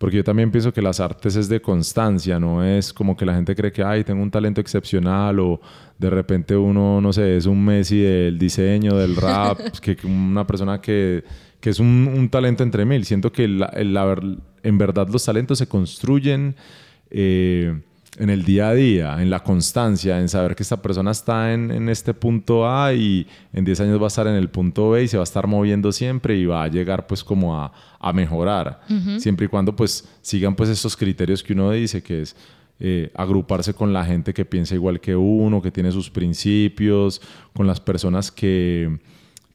porque yo también pienso que las artes es de constancia, no es como que la gente cree que, ay, tengo un talento excepcional o de repente uno, no sé, es un Messi del diseño, del rap, que una persona que, que es un, un, talento entre mil. Siento que la, en verdad los talentos se construyen. Eh, en el día a día, en la constancia, en saber que esta persona está en, en, este punto A y en 10 años va a estar en el punto B y se va a estar moviendo siempre y va a llegar pues como a, a mejorar, siempre y cuando pues sigan pues estos criterios que uno dice que es eh, agruparse con la gente que piensa igual que uno, que tiene sus principios, con las personas que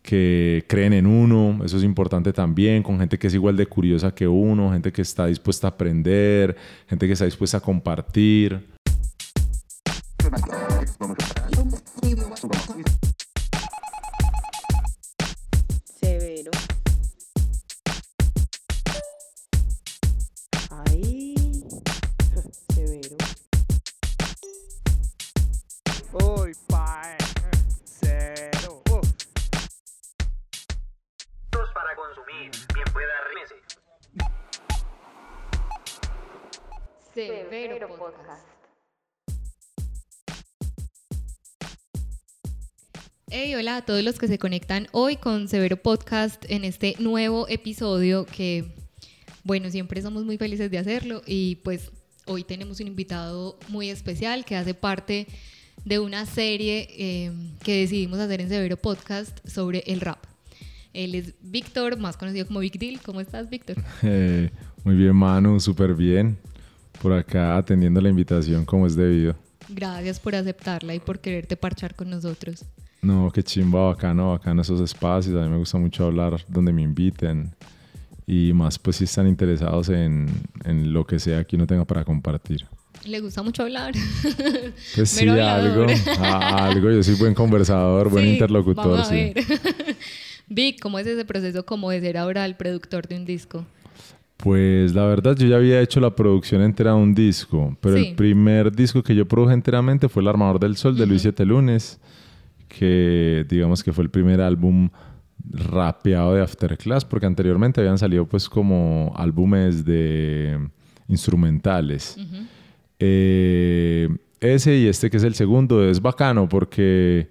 que creen en uno, eso es importante también, con gente que es igual de curiosa que uno, gente que está dispuesta a aprender, gente que está dispuesta a compartir. Hey, hola a todos los que se conectan hoy con Severo Podcast en este nuevo episodio que, bueno, siempre somos muy felices de hacerlo y pues hoy tenemos un invitado muy especial que hace parte de una serie eh, que decidimos hacer en Severo Podcast sobre el rap. Él es Víctor, más conocido como Big Deal. ¿Cómo estás, Víctor? Eh, muy bien, Manu, súper bien. Por acá atendiendo la invitación como es debido. Gracias por aceptarla y por quererte parchar con nosotros. No, qué chimba, bacano, bacano esos espacios. A mí me gusta mucho hablar donde me inviten. Y más, pues, si están interesados en, en lo que sea que uno tenga para compartir. Le gusta mucho hablar. Pues sí, algo, algo. Yo soy buen conversador, buen interlocutor. sí. Vic, ¿cómo es ese proceso como de ser ahora el productor de un disco? Pues la verdad yo ya había hecho la producción entera de un disco, pero el primer disco que yo produje enteramente fue El Armador del Sol de Luis Siete Lunes, que digamos que fue el primer álbum rapeado de Afterclass, porque anteriormente habían salido pues como álbumes de instrumentales. Eh, ese y este que es el segundo es bacano porque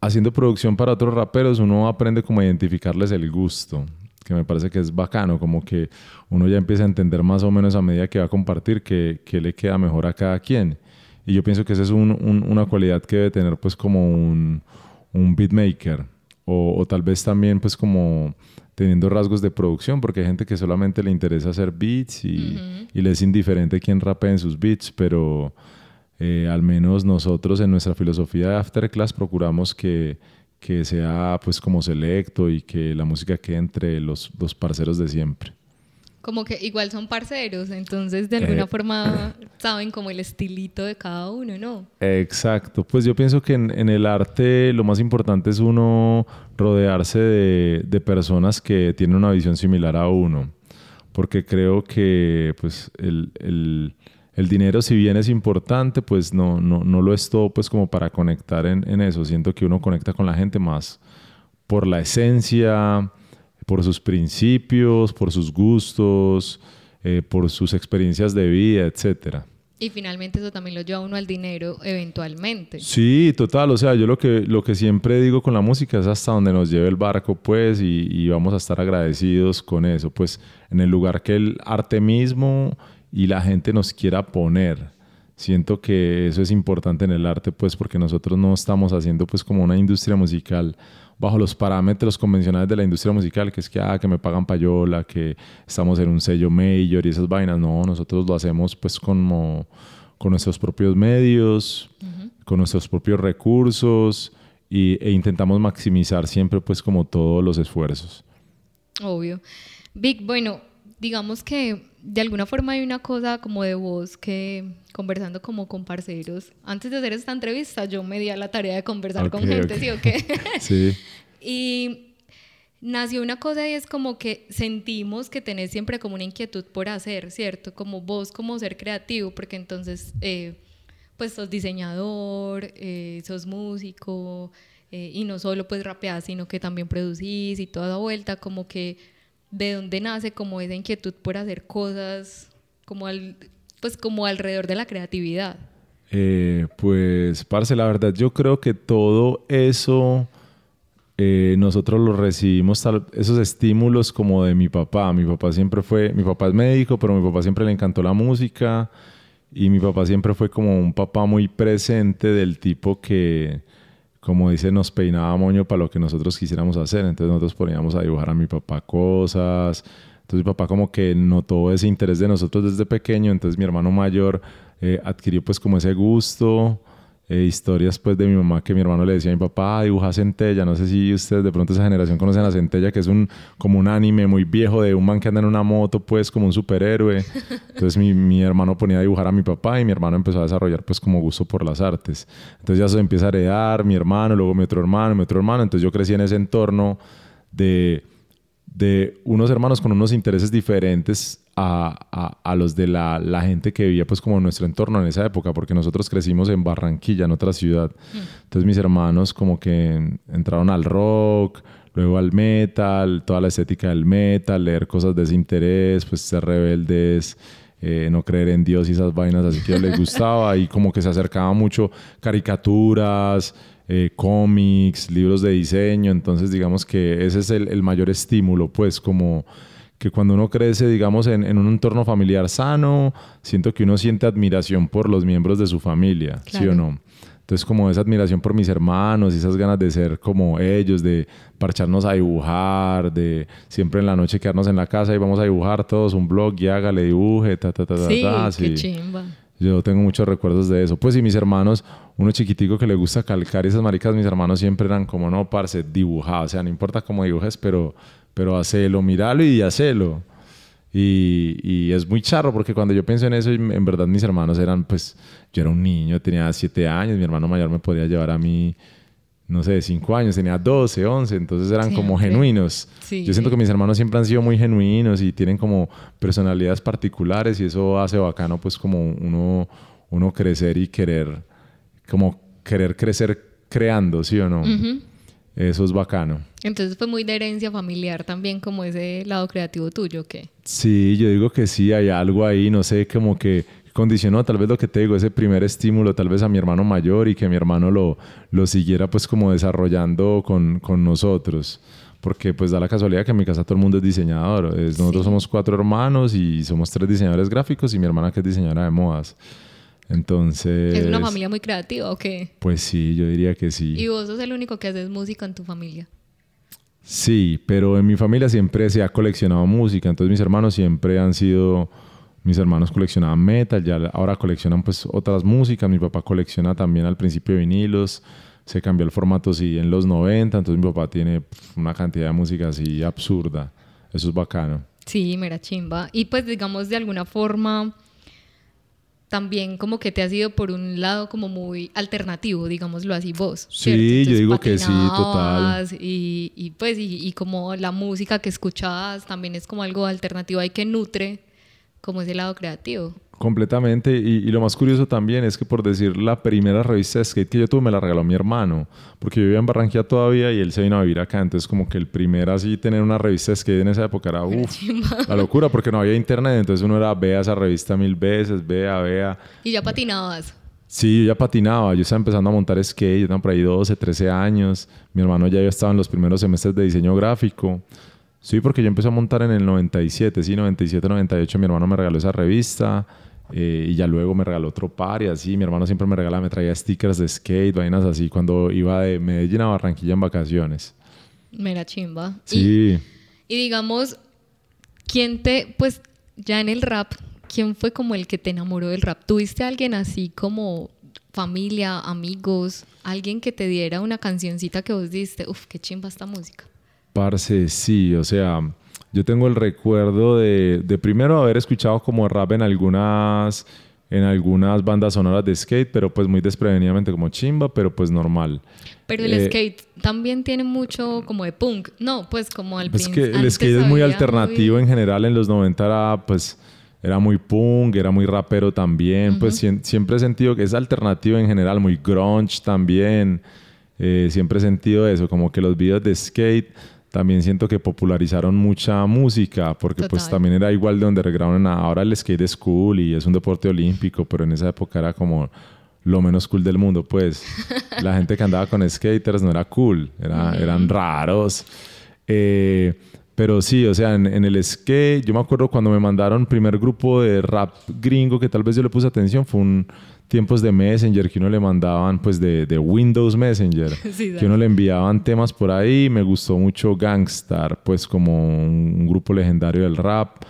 haciendo producción para otros raperos, uno aprende como a identificarles el gusto, que me parece que es bacano, como que uno ya empieza a entender más o menos a medida que va a compartir qué, le queda mejor a cada quien. Y yo pienso que esa es una cualidad que debe tener pues como un, un beatmaker o, tal vez también pues como teniendo rasgos de producción, porque hay gente que solamente le interesa hacer beats y, y le es indiferente quién rapea en sus beats, pero eh, al menos nosotros en nuestra filosofía de Afterclass procuramos que, que sea pues como selecto y que la música quede entre los dos parceros de siempre. Como que igual son parceros, entonces de alguna eh, forma saben como el estilito de cada uno, ¿no? Exacto, pues yo pienso que en, en el arte lo más importante es uno rodearse de, de, personas que tienen una visión similar a uno, porque creo que pues el, el el dinero si bien es importante, pues no, no, no lo es todo pues como para conectar en, en, eso. Siento que uno conecta con la gente más por la esencia, por sus principios, por sus gustos, eh, por sus experiencias de vida, etcétera. Y finalmente eso también lo lleva uno al dinero eventualmente. Sí, total. O sea, yo lo que, lo que siempre digo con la música es hasta donde nos lleve el barco, pues, y, y vamos a estar agradecidos con eso. Pues, en el lugar que el arte mismo y la gente nos quiera poner. Siento que eso es importante en el arte, pues porque nosotros no estamos haciendo pues como una industria musical bajo los parámetros convencionales de la industria musical, que es que, ah, que me pagan payola, que estamos en un sello mayor y esas vainas. No, nosotros lo hacemos pues como con nuestros propios medios, con nuestros propios recursos y, e intentamos maximizar siempre pues como todos los esfuerzos. Obvio. Vic, bueno, digamos que de alguna forma hay una cosa como de voz que conversando como con parceros, antes de hacer esta entrevista yo me di a la tarea de conversar con gente, ¿sí o qué? sí. y nació una cosa y es como que sentimos que tenés siempre como una inquietud por hacer, ¿cierto? Como vos, como ser creativo, porque entonces, eh, pues sos diseñador, eh, sos músico, eh, y no solo pues rapeás, sino que también producís y toda vuelta, como que ¿de dónde nace como esa inquietud por hacer cosas como, al, pues como alrededor de la creatividad? Eh, pues, parce, la verdad, yo creo que todo eso eh, nosotros lo recibimos, esos estímulos como de mi papá. Mi papá siempre fue, mi papá es médico, pero mi papá siempre le encantó la música y mi papá siempre fue como un papá muy presente del tipo que, como dice, nos peinaba moño para lo que nosotros quisiéramos hacer. Entonces nosotros poníamos a dibujar a mi papá cosas. Entonces mi papá como que notó ese interés de nosotros desde pequeño. Entonces mi hermano mayor eh, adquirió pues como ese gusto. Eh, historias pues de mi mamá que mi hermano le decía a mi papá, dibuja centella. No sé si ustedes de pronto esa generación conocen a centella, que es un como un anime muy viejo de un man que anda en una moto pues como un superhéroe. Entonces mi, mi, hermano ponía a dibujar a mi papá y mi hermano empezó a desarrollar pues como gusto por las artes. Entonces ya se empieza a heredar mi hermano, luego mi otro hermano, mi otro hermano. Entonces yo crecí en ese entorno de de unos hermanos con unos intereses diferentes a, a, los de la, la, gente que vivía pues como en nuestro entorno en esa época, porque nosotros crecimos en Barranquilla, en otra ciudad. Mm. Entonces mis hermanos como que entraron al rock, luego al metal, toda la estética del metal, leer cosas de ese interés, pues ser rebeldes, eh, no creer en Dios y esas vainas, así que les gustaba y como que se acercaba mucho caricaturas, eh, cómics, libros de diseño, entonces digamos que ese es el, el, mayor estímulo, pues como que cuando uno crece, digamos, en, en, un entorno familiar sano, siento que uno siente admiración por los miembros de su familia, ¿sí o no? Entonces, como esa admiración por mis hermanos y esas ganas de ser como ellos, de parcharnos a dibujar, de siempre en la noche quedarnos en la casa y vamos a dibujar todos un blog y hágale dibuje, ta, ta, ta, sí, ta, sí. qué chimba. Yo tengo muchos recuerdos de eso. Pues y mis hermanos, uno chiquitico que le gusta calcar esas maricas, mis hermanos siempre eran como, no, parce, dibujado. O sea, no importa cómo dibujes, pero, pero hacelo, miralo y hacelo. Y, y, es muy charro porque cuando yo pienso en eso, en verdad mis hermanos eran, pues, yo era un niño, tenía siete años, mi hermano mayor me podía llevar a mí no sé, cinco años, tenía 12, 11, entonces eran como genuinos. Yo siento que mis hermanos siempre han sido muy genuinos y tienen como personalidades particulares y eso hace bacano pues como uno, uno crecer y querer, como querer crecer creando, ¿sí o no? Eso es bacano. Entonces fue muy de herencia familiar también como ese lado creativo tuyo, ¿qué? Sí, yo digo que sí, hay algo ahí, no sé, como que condicionó tal vez lo que te digo, ese primer estímulo tal vez a mi hermano mayor y que mi hermano lo, lo siguiera pues como desarrollando con, con nosotros. Porque pues da la casualidad que en mi casa todo el mundo es diseñador. nosotros somos cuatro hermanos y somos tres diseñadores gráficos y mi hermana que es diseñadora de modas. Entonces... ¿Es una familia muy creativa o qué? Pues sí, yo diría que sí. ¿Y vos sos el único que haces música en tu familia? Sí, pero en mi familia siempre se ha coleccionado música, entonces mis hermanos siempre han sido mis hermanos coleccionaban metal, ya ahora coleccionan pues otras músicas, mi papá colecciona también al principio vinilos, se cambió el formato sí en los 90, entonces mi papá tiene una cantidad de música así absurda, eso es bacano. Sí, mera chimba. Y pues digamos de alguna forma también como que te has ido por un lado como muy alternativo, digámoslo así vos. Sí, yo digo que sí, total. Y, y pues y, y, como la música que escuchabas también es como algo alternativo ahí que nutre como ese lado creativo. Completamente. Y, lo más curioso también es que, por decir, la primera revista de skate que yo tuve me la regaló mi hermano, porque yo vivía en Barranquilla todavía y él se vino a vivir acá. Entonces, como que el primer así tener una revista de skate en esa época era uff, la locura, porque no había internet. Entonces, uno era vea esa revista mil veces, vea, vea. ¿Y ya patinabas? Sí, yo ya patinaba. Yo estaba empezando a montar skate. Yo tenía por ahí 12, 13 años. Mi hermano ya estaba en los primeros semestres de diseño gráfico. Sí, porque yo empecé a montar en el 97, sí, 97, 98, mi hermano me regaló esa revista eh, y ya luego me regaló otro par y así, mi hermano siempre me regalaba, me traía stickers de skate, vainas así, cuando iba de Medellín a Barranquilla en vacaciones. Mera chimba. Sí. Y, digamos, ¿quién te, pues ya en el rap, quién fue como el que te enamoró del rap? ¿Tuviste a alguien así como familia, amigos, alguien que te diera una cancioncita que vos diste, uff, qué chimba esta música? Parce, sí, o sea, yo tengo el recuerdo de, de, primero haber escuchado como rap en algunas, en algunas bandas sonoras de skate, pero pues muy desprevenidamente como chimba, pero pues normal. Pero el eh, skate también tiene mucho como de punk, no, pues como al Es que el skate es muy alternativo en general, en los 90 era pues era muy punk, era muy rapero también, pues siempre he sentido que es alternativo en general, muy grunge también. Eh, siempre he sentido eso, como que los videos de skate también siento que popularizaron mucha música, porque pues también era igual de underground. Ahora el skate es cool y es un deporte olímpico, pero en esa época era como lo menos cool del mundo, pues. La gente que andaba con skaters no era cool, era, eran raros. Eh, pero sí, o sea, en, el skate, yo me acuerdo cuando me mandaron primer grupo de rap gringo que tal vez yo le puse atención, fue un tiempos de Messenger que uno le mandaban, pues de, de Windows Messenger, que uno le enviaban temas por ahí. Me gustó mucho Gangstar, pues como un, grupo legendario del rap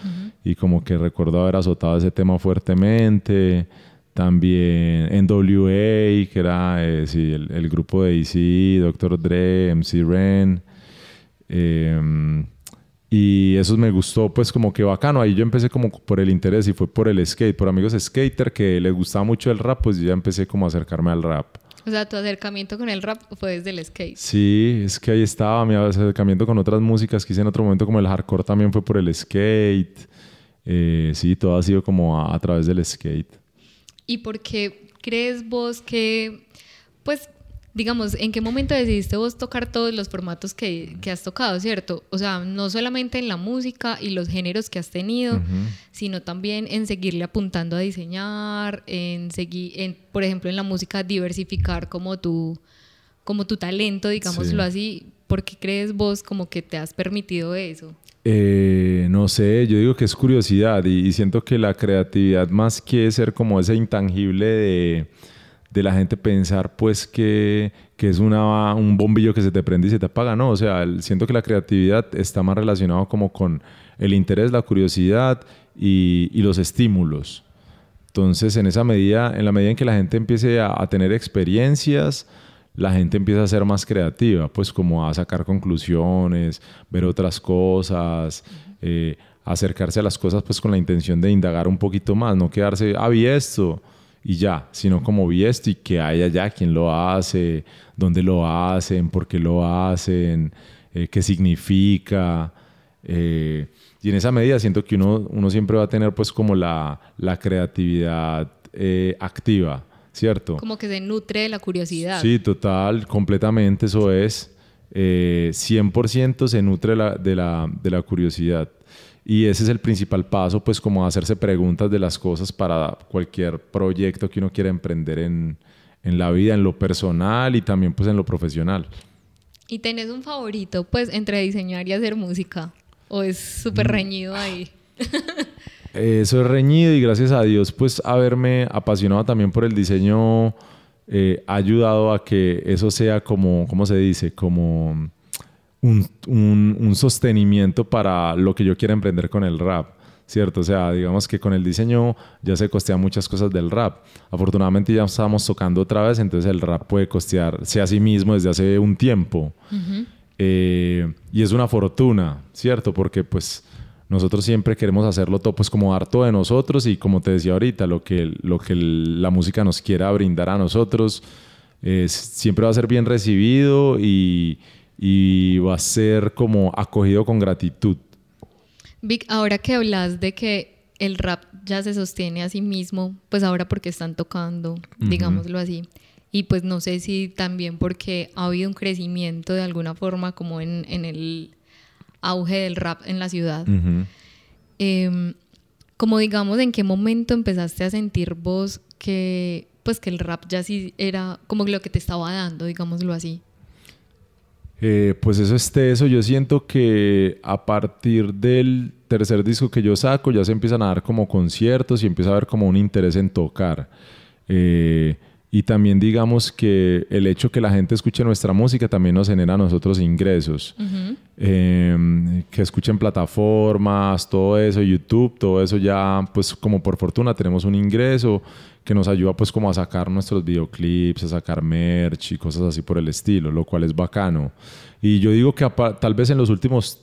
y como que recuerdo haber azotado ese tema fuertemente. También NWA, que era eh, sí, el, grupo de AC, Dr. Dre, MC Ren. Eh, y eso me gustó, pues como que bacano. Ahí yo empecé como por el interés y fue por el skate, por amigos skater que les gustaba mucho el rap, pues yo ya empecé como a acercarme al rap. O sea, tu acercamiento con el rap fue desde el skate. Sí, es que ahí estaba mi acercamiento con otras músicas que hice en otro momento, como el hardcore también fue por el skate. Eh, sí, todo ha sido como a, a través del skate. ¿Y por qué crees vos que, pues, digamos, ¿en qué momento decidiste vos tocar todos los formatos que, que, has tocado, cierto? O sea, no solamente en la música y los géneros que has tenido, sino también en seguirle apuntando a diseñar, en seguir, en, por ejemplo, en la música diversificar como tu, como tu talento, digámoslo así. ¿Por qué crees vos como que te has permitido eso? Eh, no sé, yo digo que es curiosidad y siento que la creatividad más que ser como ese intangible de de la gente pensar pues que, que, es una, un bombillo que se te prende y se te apaga, no, o sea, siento que la creatividad está más relacionado como con el interés, la curiosidad y, y, los estímulos. Entonces, en esa medida, en la medida en que la gente empiece a, tener experiencias, la gente empieza a ser más creativa, pues como a sacar conclusiones, ver otras cosas, eh, acercarse a las cosas pues con la intención de indagar un poquito más, no quedarse, ah, vi esto, y ya, sino como vi esto y que haya allá quién lo hace, dónde lo hacen, por qué lo hacen, eh, qué significa. Eh, y en esa medida siento que uno, uno siempre va a tener pues como la, la creatividad eh, activa, ¿cierto? Como que se nutre de la curiosidad. Sí, total, completamente eso es. 100% se nutre la, de, la, de la curiosidad. Y ese es el principal paso, pues como hacerse preguntas de las cosas para cualquier proyecto que uno quiera emprender en, en la vida, en lo personal y también pues en lo profesional. ¿Y tenés un favorito pues entre diseñar y hacer música? ¿O es súper mm. reñido ahí? Eso es reñido y gracias a Dios pues haberme apasionado también por el diseño eh, ha ayudado a que eso sea como, ¿cómo se dice? Como un, un, sostenimiento para lo que yo quiera emprender con el rap. ¿cierto? O sea, digamos que con el diseño ya se costean muchas cosas del rap. Afortunadamente ya estamos tocando otra vez, entonces el rap puede costearse a sí mismo desde hace un tiempo. Eh, y es una fortuna, ¿cierto? Porque pues nosotros siempre queremos hacerlo todo, pues como harto de nosotros y como te decía ahorita, lo que, lo que la música nos quiera brindar a nosotros siempre va a ser bien recibido y y va a ser como acogido con gratitud. Vic, ahora que hablas de que el rap ya se sostiene a sí mismo, pues ahora porque están tocando, digámoslo así. Y pues no sé si también porque ha habido un crecimiento de alguna forma como en, en el auge del rap en la ciudad. Em, como digamos, ¿en qué momento empezaste a sentir vos que pues que el rap ya sí era como lo que te estaba dando, digámoslo así? Eh, pues eso es eso. Yo siento que a partir del tercer disco que yo saco ya se empiezan a dar como conciertos y empieza a haber como un interés en tocar. Eh, y también digamos que el hecho que la gente escuche nuestra música también nos genera a nosotros ingresos. Em, que escuchen plataformas, todo eso, YouTube, todo eso ya, pues como por fortuna tenemos un ingreso que nos ayuda pues como a sacar nuestros videoclips, a sacar merch y cosas así por el estilo, lo cual es bacano. Y yo digo que tal vez en los últimos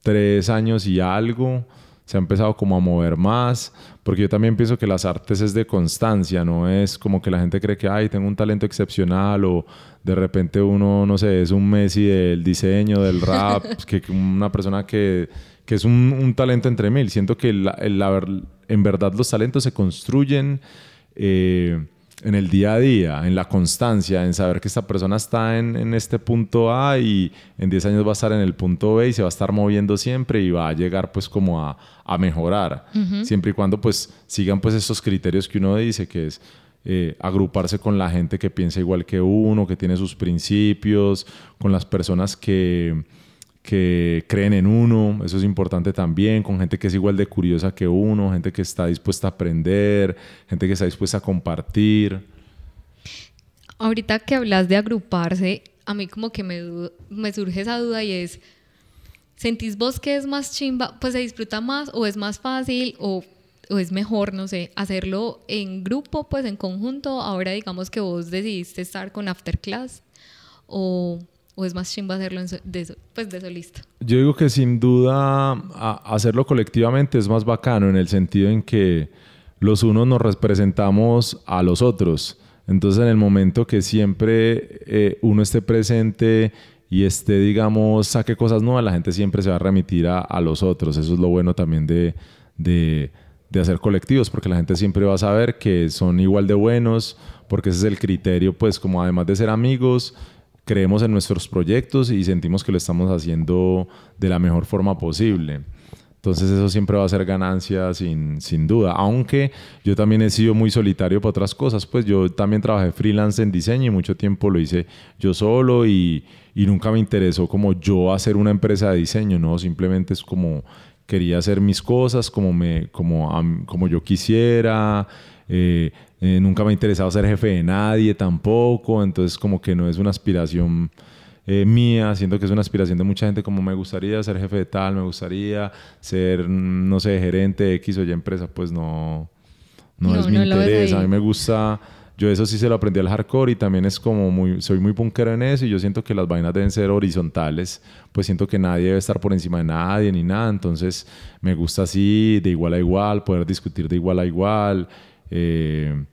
tres años y algo, se ha empezado como a mover más, porque yo también pienso que las artes es de constancia, no es como que la gente cree que, ay, tengo un talento excepcional o de repente uno, no sé, es un Messi del diseño, del rap, que una persona que, que es un, talento entre mil. Siento que la, en verdad los talentos se construyen. Eh, en el día a día, en la constancia, en saber que esta persona está en, en, este punto A y en 10 años va a estar en el punto B y se va a estar moviendo siempre y va a llegar pues como a, a mejorar, siempre y cuando pues sigan pues estos criterios que uno dice que es eh, agruparse con la gente que piensa igual que uno, que tiene sus principios, con las personas que que creen en uno, eso es importante también, con gente que es igual de curiosa que uno, gente que está dispuesta a aprender, gente que está dispuesta a compartir. Ahorita que hablas de agruparse, a mí como que me, me surge esa duda y es, ¿sentís vos que es más chimba, pues se disfruta más o es más fácil o, o es mejor, no sé, hacerlo en grupo, pues en conjunto? Ahora digamos que vos decidiste estar con Afterclass o ¿O es más chimba hacerlo de, pues de solista? Yo digo que sin duda hacerlo colectivamente es más bacano en el sentido en que los unos nos representamos a los otros. Entonces en el momento que siempre eh, uno esté presente y esté, digamos, saque cosas nuevas, la gente siempre se va a remitir a, a los otros. Eso es lo bueno también de, de, de hacer colectivos, porque la gente siempre va a saber que son igual de buenos, porque ese es el criterio, pues como además de ser amigos, creemos en nuestros proyectos y sentimos que lo estamos haciendo de la mejor forma posible. Entonces eso siempre va a ser ganancia sin, sin duda. Aunque yo también he sido muy solitario para otras cosas, pues yo también trabajé freelance en diseño y mucho tiempo lo hice yo solo y, y nunca me interesó como yo hacer una empresa de diseño, ¿no? Simplemente es como quería hacer mis cosas como, me, como, como yo quisiera. Eh, eh, nunca me ha interesado ser jefe de nadie tampoco, entonces como que no es una aspiración eh, mía, siento que es una aspiración de mucha gente como me gustaría ser jefe de tal, me gustaría ser, no sé, gerente de X o Y empresa, pues no, no, es mi interés, a mí me gusta... Yo eso sí se lo aprendí al hardcore y también es como muy, soy muy punkero en eso y yo siento que las vainas deben ser horizontales, pues siento que nadie debe estar por encima de nadie ni nada, entonces me gusta así, de igual a igual, poder discutir de igual a igual, eh,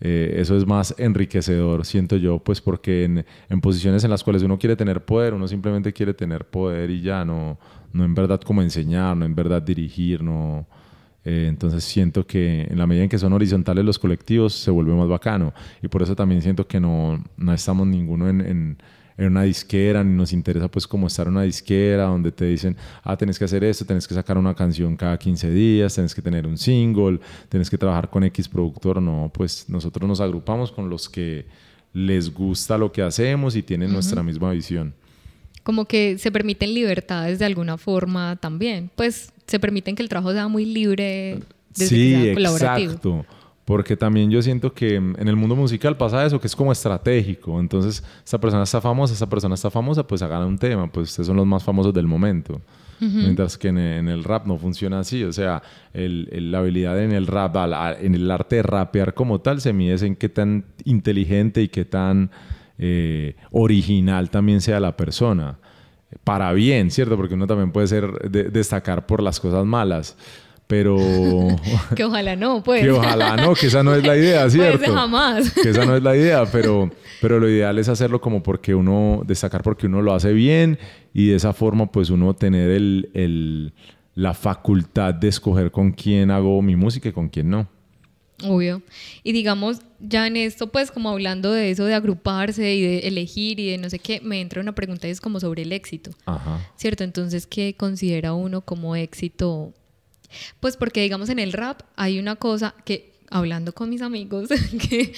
eh, eso es más enriquecedor, siento yo, pues porque en, posiciones en las cuales uno quiere tener poder, uno simplemente quiere tener poder y ya, no, no en verdad como enseñar, no en verdad dirigir, no... Eh, entonces siento que en la medida en que son horizontales los colectivos se vuelve más bacano. Y por eso también siento que no, no estamos ninguno en en una disquera, ni nos interesa pues como estar en una disquera donde te dicen, ah, tenés que hacer esto, tenés que sacar una canción cada 15 días, tenés que tener un single, tenés que trabajar con X productor, no, pues nosotros nos agrupamos con los que les gusta lo que hacemos y tienen nuestra misma visión. Como que se permiten libertades de alguna forma también, pues se permiten que el trabajo sea muy libre desde sí, sea colaborativo. Porque también yo siento que en el mundo musical pasa eso, que es como estratégico. Entonces, esta persona está famosa, esta persona está famosa, pues hagan un tema, pues ustedes son los más famosos del momento. Mientras que en, el rap no funciona así. O sea, la habilidad en el rap, en el arte de rapear como tal, se mide en qué tan inteligente y qué tan eh, original también sea la persona. Para bien, ¿cierto? Porque uno también puede ser destacar por las cosas malas pero... que ojalá no, pues. Que ojalá no, que esa no es la idea, ¿cierto? Pues jamás. que esa no es la idea, pero, pero lo ideal es hacerlo como porque uno, destacar porque uno lo hace bien y de esa forma pues uno tener el, el, la facultad de escoger con quién hago mi música y con quién no. Obvio. Y digamos, ya en esto, pues como hablando de eso de agruparse y de elegir y de no sé qué, me entra una pregunta y es como sobre el éxito. Ajá. ¿Cierto? Entonces, ¿qué considera uno como éxito pues porque digamos en el rap hay una cosa que, hablando con mis amigos, que,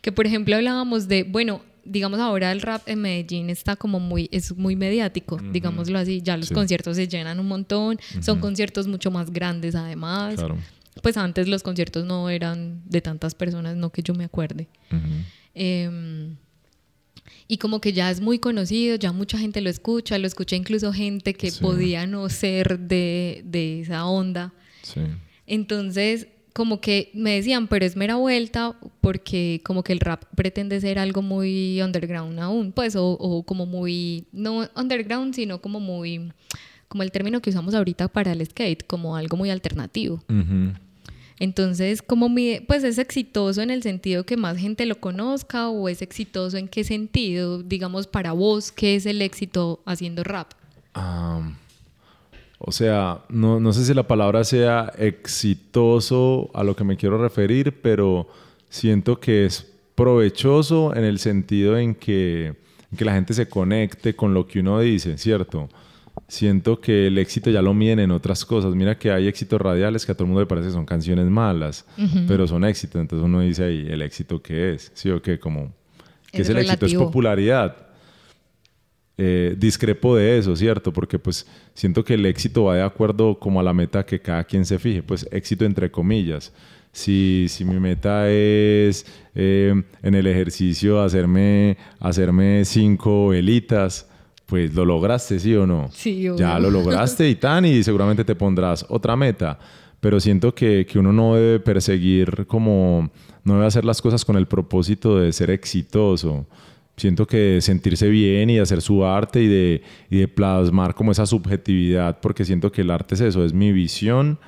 que por ejemplo hablábamos de, bueno, digamos ahora el rap en Medellín está como muy, es muy mediático, digámoslo así, ya los conciertos se llenan un montón, son conciertos mucho más grandes además. Pues antes los conciertos no eran de tantas personas, no que yo me acuerde. Em, y como que ya es muy conocido, ya mucha gente lo escucha, lo escucha incluso gente que podía no ser de, de esa onda. Entonces, como que me decían, pero es mera vuelta porque como que el rap pretende ser algo muy underground aún, pues, o, como muy, no underground, sino como muy, como el término que usamos ahorita para el skate, como algo muy alternativo. Entonces, como mi, pues es exitoso en el sentido que más gente lo conozca o es exitoso en qué sentido, digamos, para vos, ¿qué es el éxito haciendo rap? O sea, no, no sé si la palabra sea exitoso a lo que me quiero referir, pero siento que es provechoso en el sentido en que, en que la gente se conecte con lo que uno dice, ¿cierto? siento que el éxito ya lo miden en otras cosas. Mira que hay éxitos radiales que a todo el mundo le parece que son canciones malas, pero son éxitos. Entonces uno dice ahí, ¿el éxito qué es? ¿Sí o qué? Como, ¿qué es, el éxito? Es popularidad. Eh, discrepo de eso, ¿cierto? Porque pues siento que el éxito va de acuerdo como a la meta que cada quien se fije. Pues éxito entre comillas. Si, si mi meta es eh, en el ejercicio hacerme, hacerme cinco velitas, pues lo lograste, ¿sí o no? Sí, Ya lo lograste y tan, y seguramente te pondrás otra meta. Pero siento que, que, uno no debe perseguir como, no debe hacer las cosas con el propósito de ser exitoso. Siento que sentirse bien y hacer su arte y de, y de plasmar como esa subjetividad, porque siento que el arte es eso, es mi visión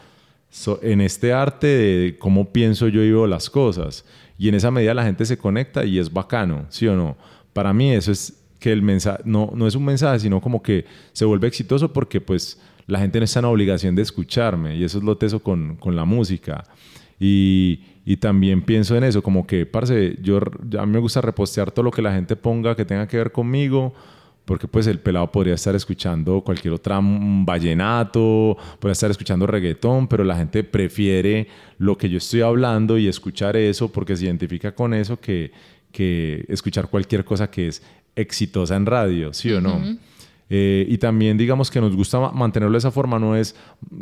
en este arte de cómo pienso yo y veo las cosas. Y en esa medida la gente se conecta y es bacano, ¿sí o no? Para mí eso es que el mensaje, no, no es un mensaje, sino como que se vuelve exitoso porque pues la gente no está en obligación de escucharme y eso es lo teso con, con la música. Y, y, también pienso en eso, como que, parce, yo, a mí me gusta repostear todo lo que la gente ponga que tenga que ver conmigo, porque pues el pelado podría estar escuchando cualquier otra vallenato, podría estar escuchando reggaetón, pero la gente prefiere lo que yo estoy hablando y escuchar eso porque se identifica con eso que, que escuchar cualquier cosa que es exitosa en radio, ¿sí o no? Eh, y también digamos que nos gusta mantenerlo de esa forma, no es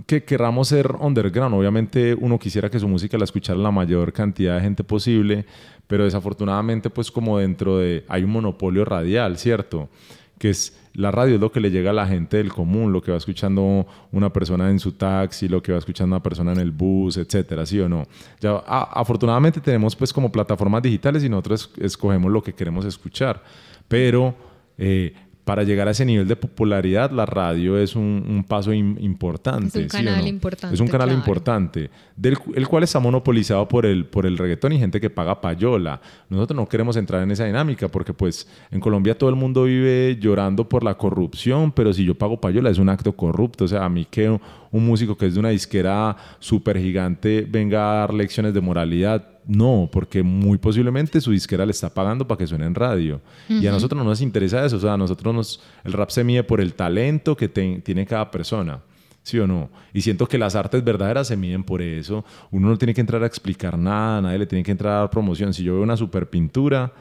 que queramos ser underground, obviamente uno quisiera que su música la escuchara la mayor cantidad de gente posible, pero desafortunadamente pues como dentro de, hay un monopolio radial, ¿cierto? Que es la radio es lo que le llega a la gente del común, lo que va escuchando una persona en su taxi, lo que va escuchando una persona en el bus, etcétera, ¿sí o no? Ya, afortunadamente tenemos pues como plataformas digitales y nosotros escogemos lo que queremos escuchar pero eh, para llegar a ese nivel de popularidad, la radio es un, paso importante. Es un canal importante. Es un canal importante, del, el cual está monopolizado por el, por el reggaetón y gente que paga payola. Nosotros no queremos entrar en esa dinámica porque pues en Colombia todo el mundo vive llorando por la corrupción, pero si yo pago payola es un acto corrupto. O sea, a mí que un músico que es de una disquera súper gigante venga a dar lecciones de moralidad, no, porque muy posiblemente su disquera le está pagando para que suene en radio. Y a nosotros no nos interesa eso. O sea, a nosotros nos, el rap se mide por el talento que tiene cada persona. ¿Sí o no? Y siento que las artes verdaderas se miden por eso. Uno no tiene que entrar a explicar nada, nadie le tiene que entrar a dar promoción. Si yo veo una super pintura,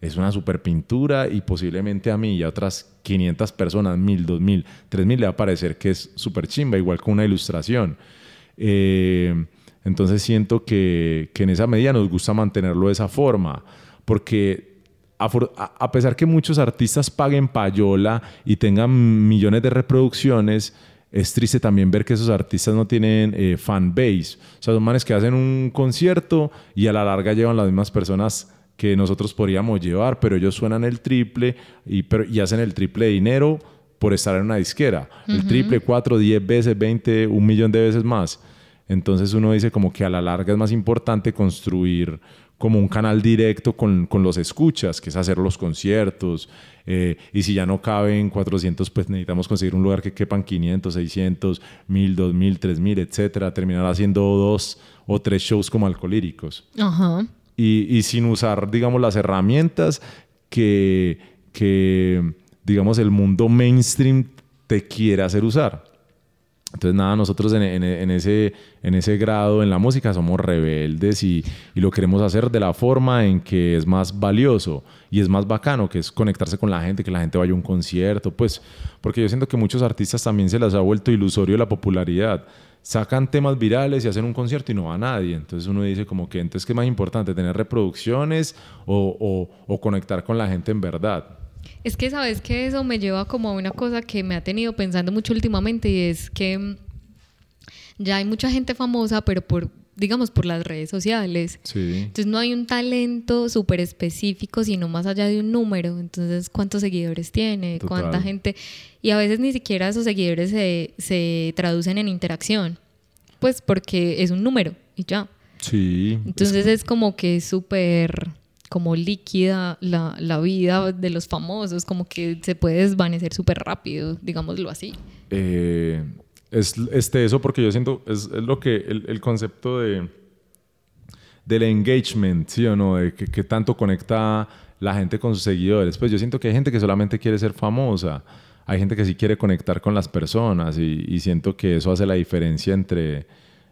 es una super pintura y posiblemente a mí y a otras 500 personas, 1000, 2000, 3000 le va a parecer que es súper chimba, igual con una ilustración. Eh, entonces siento que, en esa medida nos gusta mantenerlo de esa forma, porque a, pesar que muchos artistas paguen payola y tengan millones de reproducciones, es triste también ver que esos artistas no tienen eh, fan base. O sea, son manes que hacen un concierto y a la larga llevan las mismas personas que nosotros podríamos llevar, pero ellos suenan el triple y, y hacen el triple de dinero por estar en una disquera. El triple, cuatro, diez veces, veinte, un millón de veces más. Entonces uno dice como que a la larga es más importante construir como un canal directo con, con los escuchas, que es hacer los conciertos. Eh, y si ya no caben 400, pues necesitamos conseguir un lugar que quepan 500, 600, 1000, 2000, 3000, etcétera. Terminar haciendo dos o tres shows como alcohólicos. Ajá. Y, y, sin usar, digamos, las herramientas que, que, digamos, el mundo mainstream te quiere hacer usar. Entonces, nada, nosotros en, ese, en ese grado en la música somos rebeldes y, lo queremos hacer de la forma en que es más valioso y es más bacano, que es conectarse con la gente, que la gente vaya a un concierto, pues, porque yo siento que muchos artistas también se les ha vuelto ilusorio la popularidad. Sacan temas virales y hacen un concierto y no va nadie. Entonces uno dice como que entonces, ¿qué más importante? ¿Tener reproducciones o, o conectar con la gente en verdad? Es que sabes que eso me lleva como a una cosa que me ha tenido pensando mucho últimamente y es que mm, ya hay mucha gente famosa, pero por, digamos, por las redes sociales. Entonces no hay un talento súper específico, sino más allá de un número. Entonces, ¿cuántos seguidores tiene? ¿Cuánta gente? Y a veces ni siquiera esos seguidores se, se traducen en interacción. Pues porque es un número y ya. Sí. Entonces es como que es súper como líquida la, la, vida de los famosos, como que se puede desvanecer súper rápido, digámoslo así. Eh, es este, eso porque yo siento, es, es lo que el, el, concepto de, del engagement, ¿sí o no? De que, tanto conecta la gente con sus seguidores. Pues yo siento que hay gente que solamente quiere ser famosa. Hay gente que sí quiere conectar con las personas y, siento que eso hace la diferencia entre,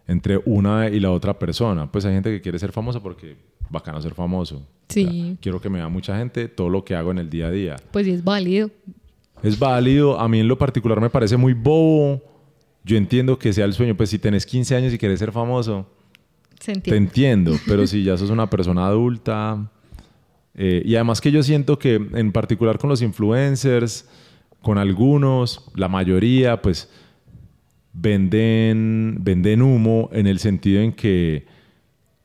entre una y la otra persona. Pues hay gente que quiere ser famosa porque bacano ser famoso. Sí. quiero que me vea mucha gente todo lo que hago en el día a día. Pues sí, es válido. Es válido. A mí en lo particular me parece muy bobo. Yo entiendo que sea el sueño. Pues si tenés 15 años y quieres ser famoso, te entiendo. Pero si ya sos una persona adulta... Eh, y además que yo siento que en particular con los influencers, con algunos, la mayoría, pues venden, venden humo en el sentido en que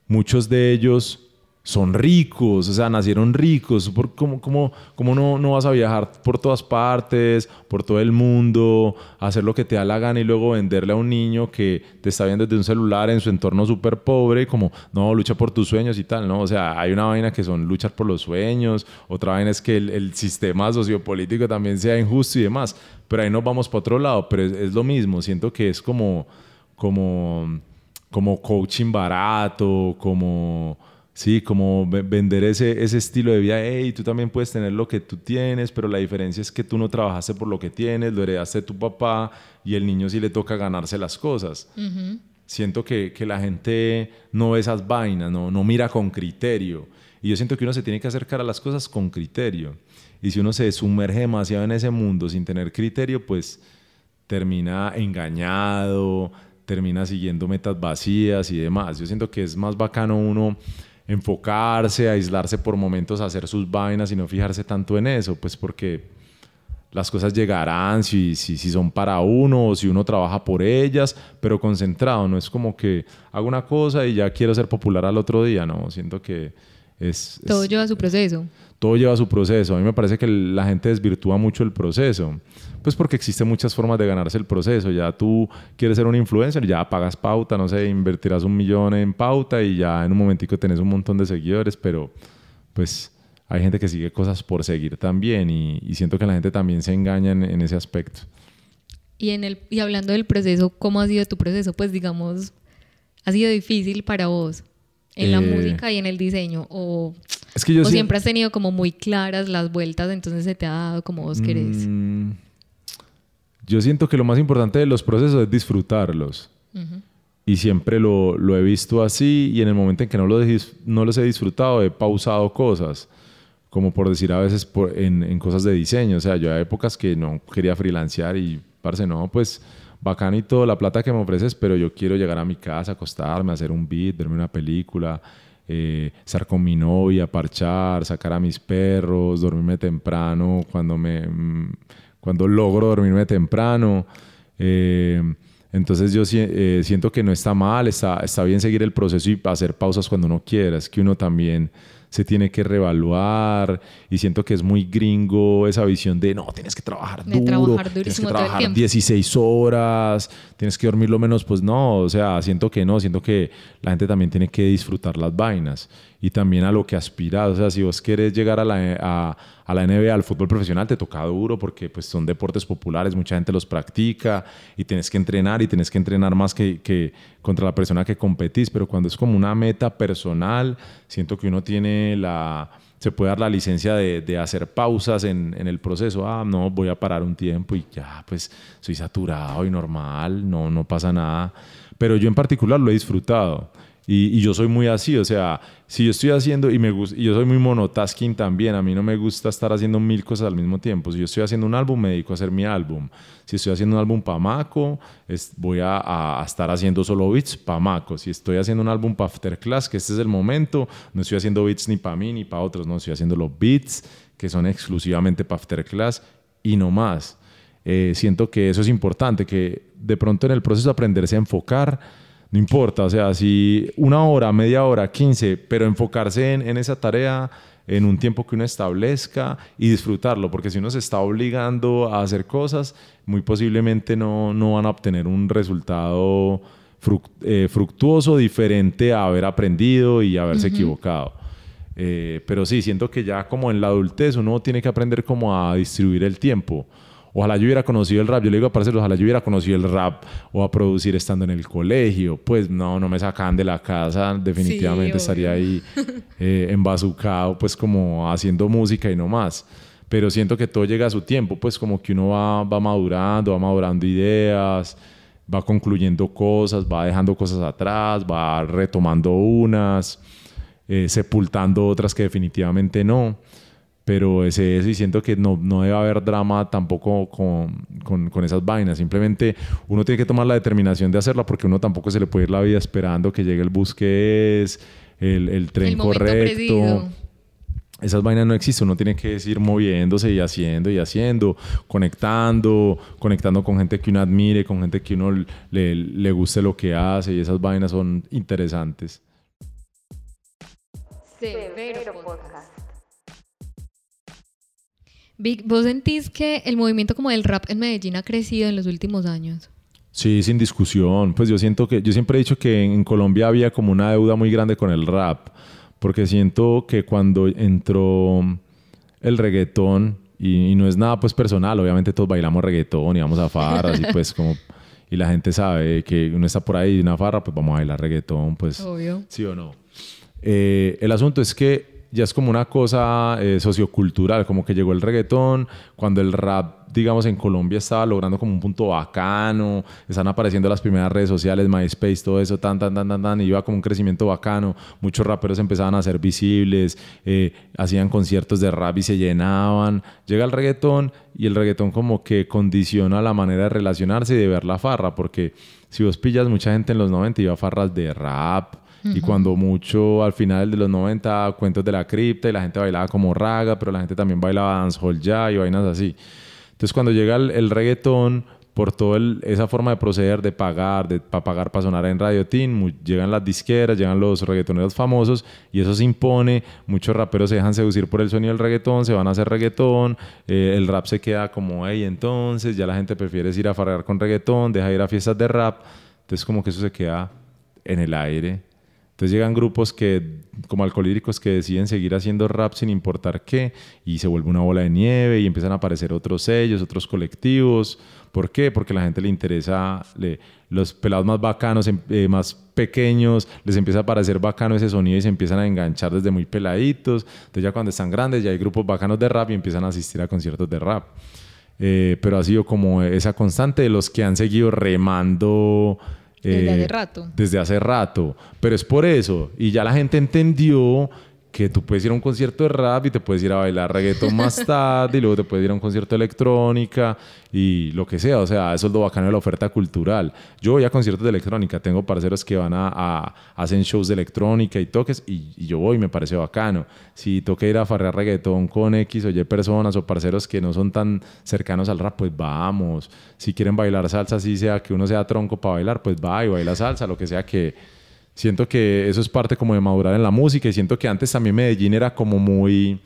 muchos de ellos son ricos, o sea, nacieron ricos. ¿Cómo, cómo, cómo no, no, vas a viajar por todas partes, por todo el mundo, hacer lo que te da la gana y luego venderle a un niño que te está viendo desde un celular en su entorno súper pobre, como, no, lucha por tus sueños y tal, ¿no? O sea, hay una vaina que son luchar por los sueños, otra vaina es que el, sistema sociopolítico también sea injusto y demás, pero ahí nos vamos para otro lado, pero es, es lo mismo, siento que es como, como, como coaching barato, como Sí, como vender ese, ese estilo de vida, hey, tú también puedes tener lo que tú tienes, pero la diferencia es que tú no trabajaste por lo que tienes, lo heredaste de tu papá y el niño sí le toca ganarse las cosas. Siento que, que, la gente no ve esas vainas, no, no mira con criterio. Y yo siento que uno se tiene que acercar a las cosas con criterio. Y si uno se sumerge demasiado en ese mundo sin tener criterio, pues termina engañado, termina siguiendo metas vacías y demás. Yo siento que es más bacano uno enfocarse, aislarse por momentos, hacer sus vainas y no fijarse tanto en eso, pues porque las cosas llegarán si, si, si, son para uno o si uno trabaja por ellas, pero concentrado, no es como que hago una cosa y ya quiero ser popular al otro día, no, siento que es... Todo lleva su proceso. Todo lleva su proceso, a mí me parece que la gente desvirtúa mucho el proceso. Pues porque existen muchas formas de ganarse el proceso. Ya tú quieres ser un influencer, ya pagas pauta, no sé, invertirás un millón en pauta y ya en un momentico tenés un montón de seguidores, pero pues hay gente que sigue cosas por seguir también y, siento que la gente también se engaña en, ese aspecto. Y, en el, y hablando del proceso, ¿cómo ha sido tu proceso? Pues digamos, ¿ha sido difícil para vos en la eh, música y en el diseño? ¿O, es que yo siempre has tenido como muy claras las vueltas, entonces se te ha dado como vos querés? Mm, yo siento que lo más importante de los procesos es disfrutarlos. Y siempre lo, lo, he visto así y en el momento en que no, lo no los he disfrutado he pausado cosas. Como por decir a veces por, en, en, cosas de diseño. O sea, yo hay épocas que no quería freelancear y, parce, no, pues bacán y todo la plata que me ofreces, pero yo quiero llegar a mi casa, acostarme, hacer un beat, verme una película, eh, estar con mi novia, parchar, sacar a mis perros, dormirme temprano cuando me... Mm, cuando logro dormirme temprano. Eh, entonces yo eh, siento que no está mal, está, está bien seguir el proceso y hacer pausas cuando uno quiera. Es que uno también se tiene que reevaluar y siento que es muy gringo esa visión de no, tienes que trabajar duro, trabajar tienes que trabajar 16 horas, tienes que dormir lo menos, pues no, o sea, siento que no, siento que la gente también tiene que disfrutar las vainas y también a lo que aspiras, o sea, si vos quieres llegar a la, a, a la NBA, al fútbol profesional, te toca duro porque pues son deportes populares, mucha gente los practica y tienes que entrenar y tienes que entrenar más que, que contra la persona que competís, pero cuando es como una meta personal, siento que uno tiene la se puede dar la licencia de, de hacer pausas en, en, el proceso. Ah, no, voy a parar un tiempo y ya, pues soy saturado y normal, no, no pasa nada. Pero yo en particular lo he disfrutado. Y, yo soy muy así, o sea, si yo estoy haciendo, y, me y yo soy muy monotasking también, a mí no me gusta estar haciendo mil cosas al mismo tiempo. Si yo estoy haciendo un álbum, me dedico a hacer mi álbum. Si estoy haciendo un álbum para Maco, voy a, a, estar haciendo solo beats para Maco. Si estoy haciendo un álbum para Afterclass, que este es el momento, no estoy haciendo beats ni para mí ni para otros, no, estoy haciendo los beats que son exclusivamente para Afterclass y no más. Eh, siento que eso es importante, que de pronto en el proceso de aprenderse a enfocar, no importa, o sea, si una hora, media hora, 15, pero enfocarse en, esa tarea en un tiempo que uno establezca y disfrutarlo, porque si uno se está obligando a hacer cosas, muy posiblemente no, no van a obtener un resultado eh, fructuoso diferente a haber aprendido y haberse equivocado. Eh, pero sí, siento que ya como en la adultez uno tiene que aprender como a distribuir el tiempo Ojalá yo hubiera conocido el rap. Yo le digo a parceros, ojalá yo hubiera conocido el rap o a producir estando en el colegio. Pues no, no me sacaban de la casa. Definitivamente estaría ahí eh, embazucado, pues como haciendo música y no más. Pero siento que todo llega a su tiempo, pues como que uno va, va madurando, va madurando ideas, va concluyendo cosas, va dejando cosas atrás, va retomando unas, eh, sepultando otras que definitivamente no pero ese eso y siento que no, no debe haber drama tampoco con, con, con, esas vainas. Simplemente uno tiene que tomar la determinación de hacerla porque uno tampoco se le puede ir la vida esperando que llegue el bus que es, el, el tren correcto. Esas vainas no existen, uno tiene que ir moviéndose y haciendo y haciendo, conectando, conectando con gente que uno admire, con gente que uno le, le guste lo que hace y esas vainas son interesantes. Severo Podcast. Vic, ¿vos sentís que el movimiento como del rap en Medellín ha crecido en los últimos años? Sí, sin discusión. Pues yo siento que, yo siempre he dicho que en Colombia había como una deuda muy grande con el rap, porque siento que cuando entró el reggaetón, y, no es nada pues personal, obviamente todos bailamos reggaetón y vamos a farras y pues como... Y la gente sabe que uno está por ahí y una farra, pues vamos a bailar reggaetón, pues... Obvio. Sí o no. Eh, el asunto es que ya es como una cosa eh, sociocultural, como que llegó el reggaetón, cuando el rap, digamos, en Colombia estaba logrando como un punto bacano, están apareciendo las primeras redes sociales, MySpace, todo eso, tan, tan, tan, tan, tan, y iba como un crecimiento bacano, muchos raperos empezaban a ser visibles, eh, hacían conciertos de rap y se llenaban, llega el reggaetón y el reggaetón como que condiciona la manera de relacionarse y de ver la farra, porque si vos pillas, mucha gente en los 90 iba a farras de rap, y cuando mucho al final de los 90, cuentos de la cripta y la gente bailaba como raga, pero la gente también bailaba dancehall ya y vainas así. Entonces cuando llega el, reggaetón, por toda esa forma de proceder, de pagar, de para pagar para sonar en Radio Teen, llegan las disqueras, llegan los reggaetoneros famosos y eso se impone. Muchos raperos se dejan seducir por el sonido del reggaetón, se van a hacer reggaetón, eh, el rap se queda como, hey, entonces ya la gente prefiere ir a farrear con reggaetón, deja ir a fiestas de rap. Entonces como que eso se queda en el aire entonces llegan grupos que, como alcohólicos que deciden seguir haciendo rap sin importar qué, y se vuelve una bola de nieve y empiezan a aparecer otros sellos, otros colectivos. ¿Por qué? Porque a la gente le interesa, los pelados más bacanos, em, eh, más pequeños, les empieza a parecer bacano ese sonido y se empiezan a enganchar desde muy peladitos. Entonces ya cuando están grandes ya hay grupos bacanos de rap y empiezan a asistir a conciertos de rap. Eh, pero ha sido como esa constante de los que han seguido remando desde hace eh, rato. Desde hace rato. Pero es por eso. Y ya la gente entendió que tú puedes ir a un concierto de rap y te puedes ir a bailar reggaeton más tarde y luego te puedes ir a un concierto de electrónica y lo que sea. O sea, eso es lo bacano de la oferta cultural. Yo voy a conciertos de electrónica, tengo parceros que van a, a hacen shows de electrónica y toques y, yo voy me parece bacano. Si toca ir a farrear reggaetón con X o Y personas o parceros que no son tan cercanos al rap, pues vamos. Si quieren bailar salsa, así sea que uno sea tronco para bailar, pues va y baila salsa, lo que sea que Siento que eso es parte como de madurar en la música y siento que antes también Medellín era como muy,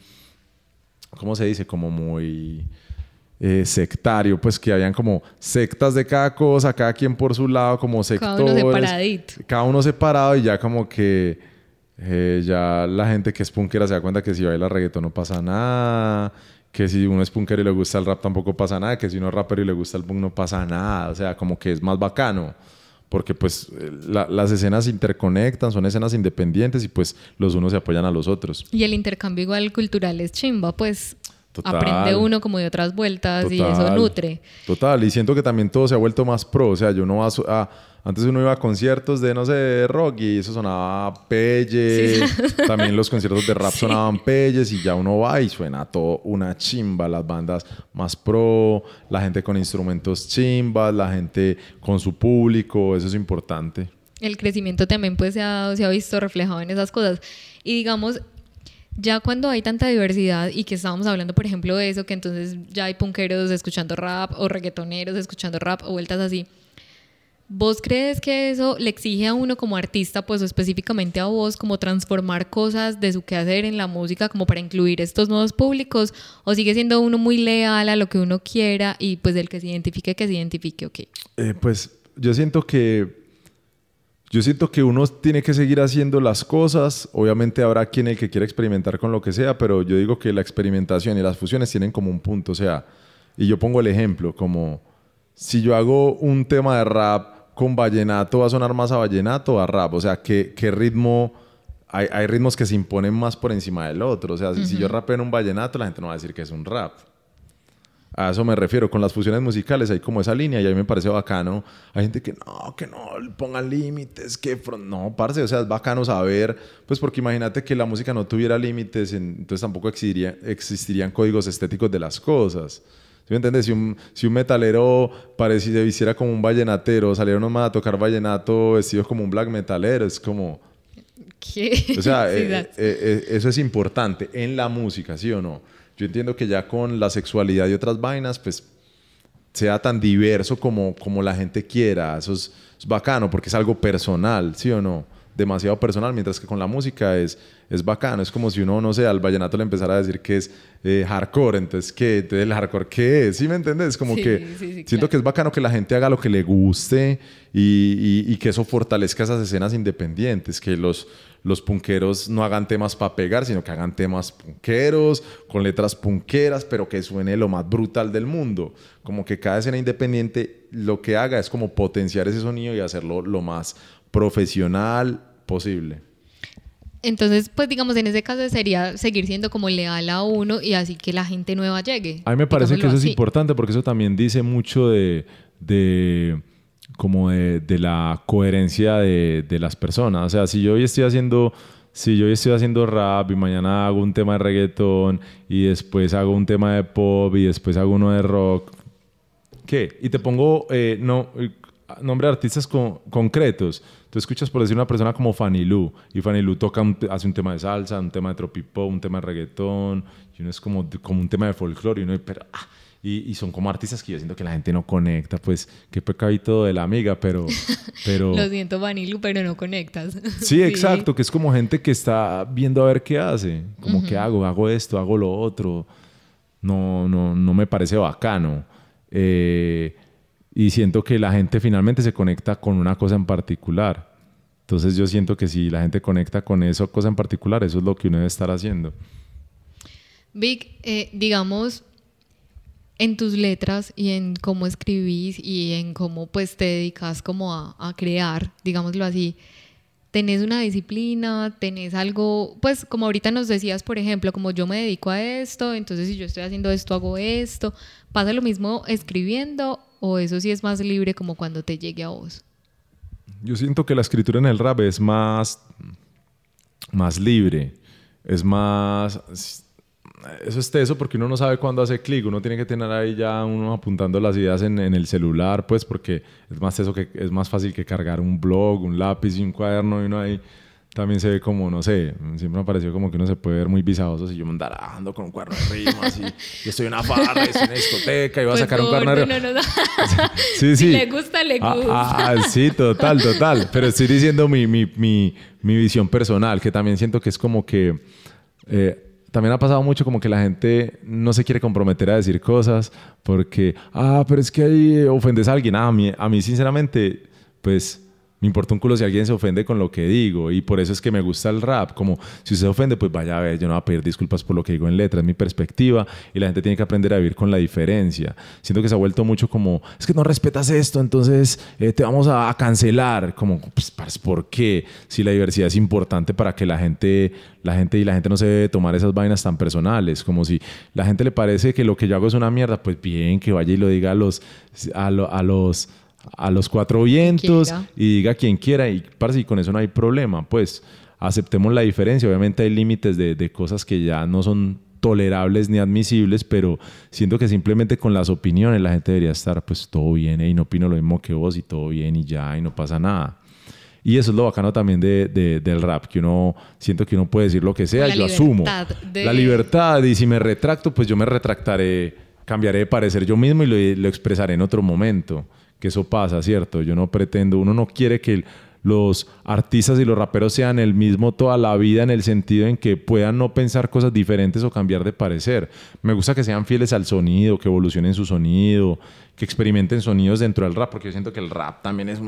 ¿cómo se dice? Como muy eh, sectario, pues que habían como sectas de cada cosa, cada quien por su lado, como sectores. Cada uno separadito. Cada uno separado y ya como que eh, ya la gente que es punkera se da cuenta que si baila reggaetón no pasa nada que si uno es punkero y le gusta el rap tampoco pasa nada, que si uno es rapero y le gusta el punk no pasa nada, o sea, como que es más bacano porque pues las escenas interconectan, son escenas independientes y pues los unos se apoyan a los otros. Y el intercambio igual cultural es chimba, pues aprende uno como de otras vueltas y eso nutre. Total, y siento que también todo se ha vuelto más pro, o sea, yo no vas a antes uno iba a conciertos de, no sé, rock y eso sonaba pelle. También los conciertos de rap sonaban pelles y ya uno va y suena todo una chimba. Las bandas más pro, la gente con instrumentos chimbas, la gente con su público. Eso es importante. El crecimiento también pues se ha, se ha visto reflejado en esas cosas. Y digamos, ya cuando hay tanta diversidad y que estábamos hablando, por ejemplo, de eso, que entonces ya hay punqueros escuchando rap o reggaetoneros escuchando rap o vueltas así ¿Vos crees que eso le exige a uno como artista, pues específicamente a vos, como transformar cosas de su quehacer en la música como para incluir estos nuevos públicos? ¿O sigue siendo uno muy leal a lo que uno quiera y pues del que se identifique, que se identifique, ok? Eh, pues yo siento que... Yo siento que uno tiene que seguir haciendo las cosas. Obviamente habrá quien el que quiera experimentar con lo que sea, pero yo digo que la experimentación y las fusiones tienen como un punto. O sea, Y yo pongo el ejemplo como si yo hago un tema de rap con vallenato, va a sonar más a vallenato o a rap. O sea, ¿qué, qué ritmo? Hay, hay, ritmos que se imponen más por encima del otro. O sea, si yo rapeo en un vallenato, la gente no va a decir que es un rap. A eso me refiero, con las fusiones musicales hay como esa línea y a mí me parece bacano. Hay gente que no, que no pongan límites, que no, parce, o sea, es bacano saber, pues porque imagínate que la música no tuviera límites, entonces tampoco existiría, existirían códigos estéticos de las cosas. ¿Sí me entiendes? Si un, si un metalero pareciera, se vistiera como un vallenatero, saliera nomás a tocar vallenato vestido como un black metalero, es como... ¿Qué? O sea, eh, eh, eh, eso es importante en la música, ¿sí o no? Yo entiendo que ya con la sexualidad y otras vainas, pues sea tan diverso como, como la gente quiera. Eso es, bacano porque es algo personal, ¿sí o no? Demasiado personal, mientras que con la música es, es bacano. Es como si uno, no sé, al vallenato le empezara a decir que es eh, hardcore. Entonces, ¿qué? Entonces, ¿el hardcore qué es? ¿Sí me entiendes? Como que siento que es bacano que la gente haga lo que le guste y, y, y que eso fortalezca esas escenas independientes, que los, los punqueros no hagan temas para pegar, sino que hagan temas punqueros, con letras punqueras, pero que suene lo más brutal del mundo. Como que cada escena independiente lo que haga es como potenciar ese sonido y hacerlo lo más profesional posible. Entonces, pues digamos, en ese caso sería seguir siendo como leal a uno y así que la gente nueva llegue. A mí me parece que eso es importante porque eso también dice mucho de como de, de la coherencia de, de, las personas. O sea, si yo hoy estoy haciendo, si yo hoy estoy haciendo rap y mañana hago un tema de reggaetón y después hago un tema de pop y después hago uno de rock, ¿qué? Y te pongo eh, no, nombre de artistas concretos. Tú escuchas por decir una persona como Fanny Lu y Fanny Lu toca hace un tema de salsa, un tema de tropipop, un tema de reggaetón y uno es como, como un tema de folclore y uno pero, ah, y, son como artistas que yo siento que la gente no conecta, pues qué pecadito de la amiga, pero... pero... Lo siento, Vanilu, pero no conectas. Sí, exacto, que es como gente que está viendo a ver qué hace, como qué hago, hago esto, hago lo otro, no, no, no me parece bacano. Eh, y siento que la gente finalmente se conecta con una cosa en particular. Entonces yo siento que si la gente conecta con esa cosa en particular, eso es lo que uno debe estar haciendo. Vic, eh, digamos, en tus letras y en cómo escribís y en cómo pues te dedicas como a, crear, digámoslo así, tenés una disciplina, tenés algo, pues como ahorita nos decías, por ejemplo, como yo me dedico a esto, entonces si yo estoy haciendo esto, hago esto, ¿pasa lo mismo escribiendo o eso sí es más libre como cuando te llegue a vos? Yo siento que la escritura en el rap es más, más libre, es más eso es teso porque uno no sabe cuándo hace clic, uno tiene que tener ahí ya uno apuntando las ideas en, el celular, pues porque es más teso que es más fácil que cargar un blog, un lápiz y un cuaderno y uno ahí también se ve como, no sé, siempre me ha parecido como que uno se puede ver muy visajoso si yo me andara ando con un cuaderno de rimas y yo estoy en una farra, estoy en una discoteca y voy a pues sacar un cuaderno de rimas. sí, sí. Si le gusta, le ah, gusta. Ah, sí, total, total. Pero estoy diciendo mi, mi, mi, mi visión personal, que también siento que es como que... Eh, también ha pasado mucho como que la gente no se quiere comprometer a decir cosas porque, ah, pero es que ahí ofendes a alguien. Ah, a mí, a mí sinceramente, pues me importa un culo si alguien se ofende con lo que digo y por eso es que me gusta el rap. Como si usted se ofende, pues vaya a ver, yo no voy a pedir disculpas por lo que digo en letra, es mi perspectiva y la gente tiene que aprender a vivir con la diferencia. Siento que se ha vuelto mucho como, es que no respetas esto, entonces eh, te vamos a, cancelar. Como, pues, ¿por qué? Si la diversidad es importante para que la gente, la gente y la gente no se debe tomar esas vainas tan personales. Como si la gente le parece que lo que yo hago es una mierda, pues bien, que vaya y lo diga a los, a, a los a los cuatro vientos y diga quien quiera. Y parece y con eso no hay problema, pues aceptemos la diferencia, obviamente hay límites de, de cosas que ya no son tolerables ni admisibles, pero siento que simplemente con las opiniones la gente debería estar pues todo bien y no opino lo mismo que vos y todo bien y ya y no pasa nada. Y eso es lo bacano también de, del rap, que uno siento que uno puede decir lo que sea, y yo asumo. La libertad y si me retracto, pues yo me retractaré, cambiaré de parecer yo mismo y lo, lo expresaré en otro momento que eso pasa, ¿cierto? Yo no pretendo, uno no quiere que los artistas y los raperos sean el mismo toda la vida en el sentido en que puedan no pensar cosas diferentes o cambiar de parecer. Me gusta que sean fieles al sonido, que evolucionen su sonido, que experimenten sonidos dentro del rap, porque yo siento que el rap también es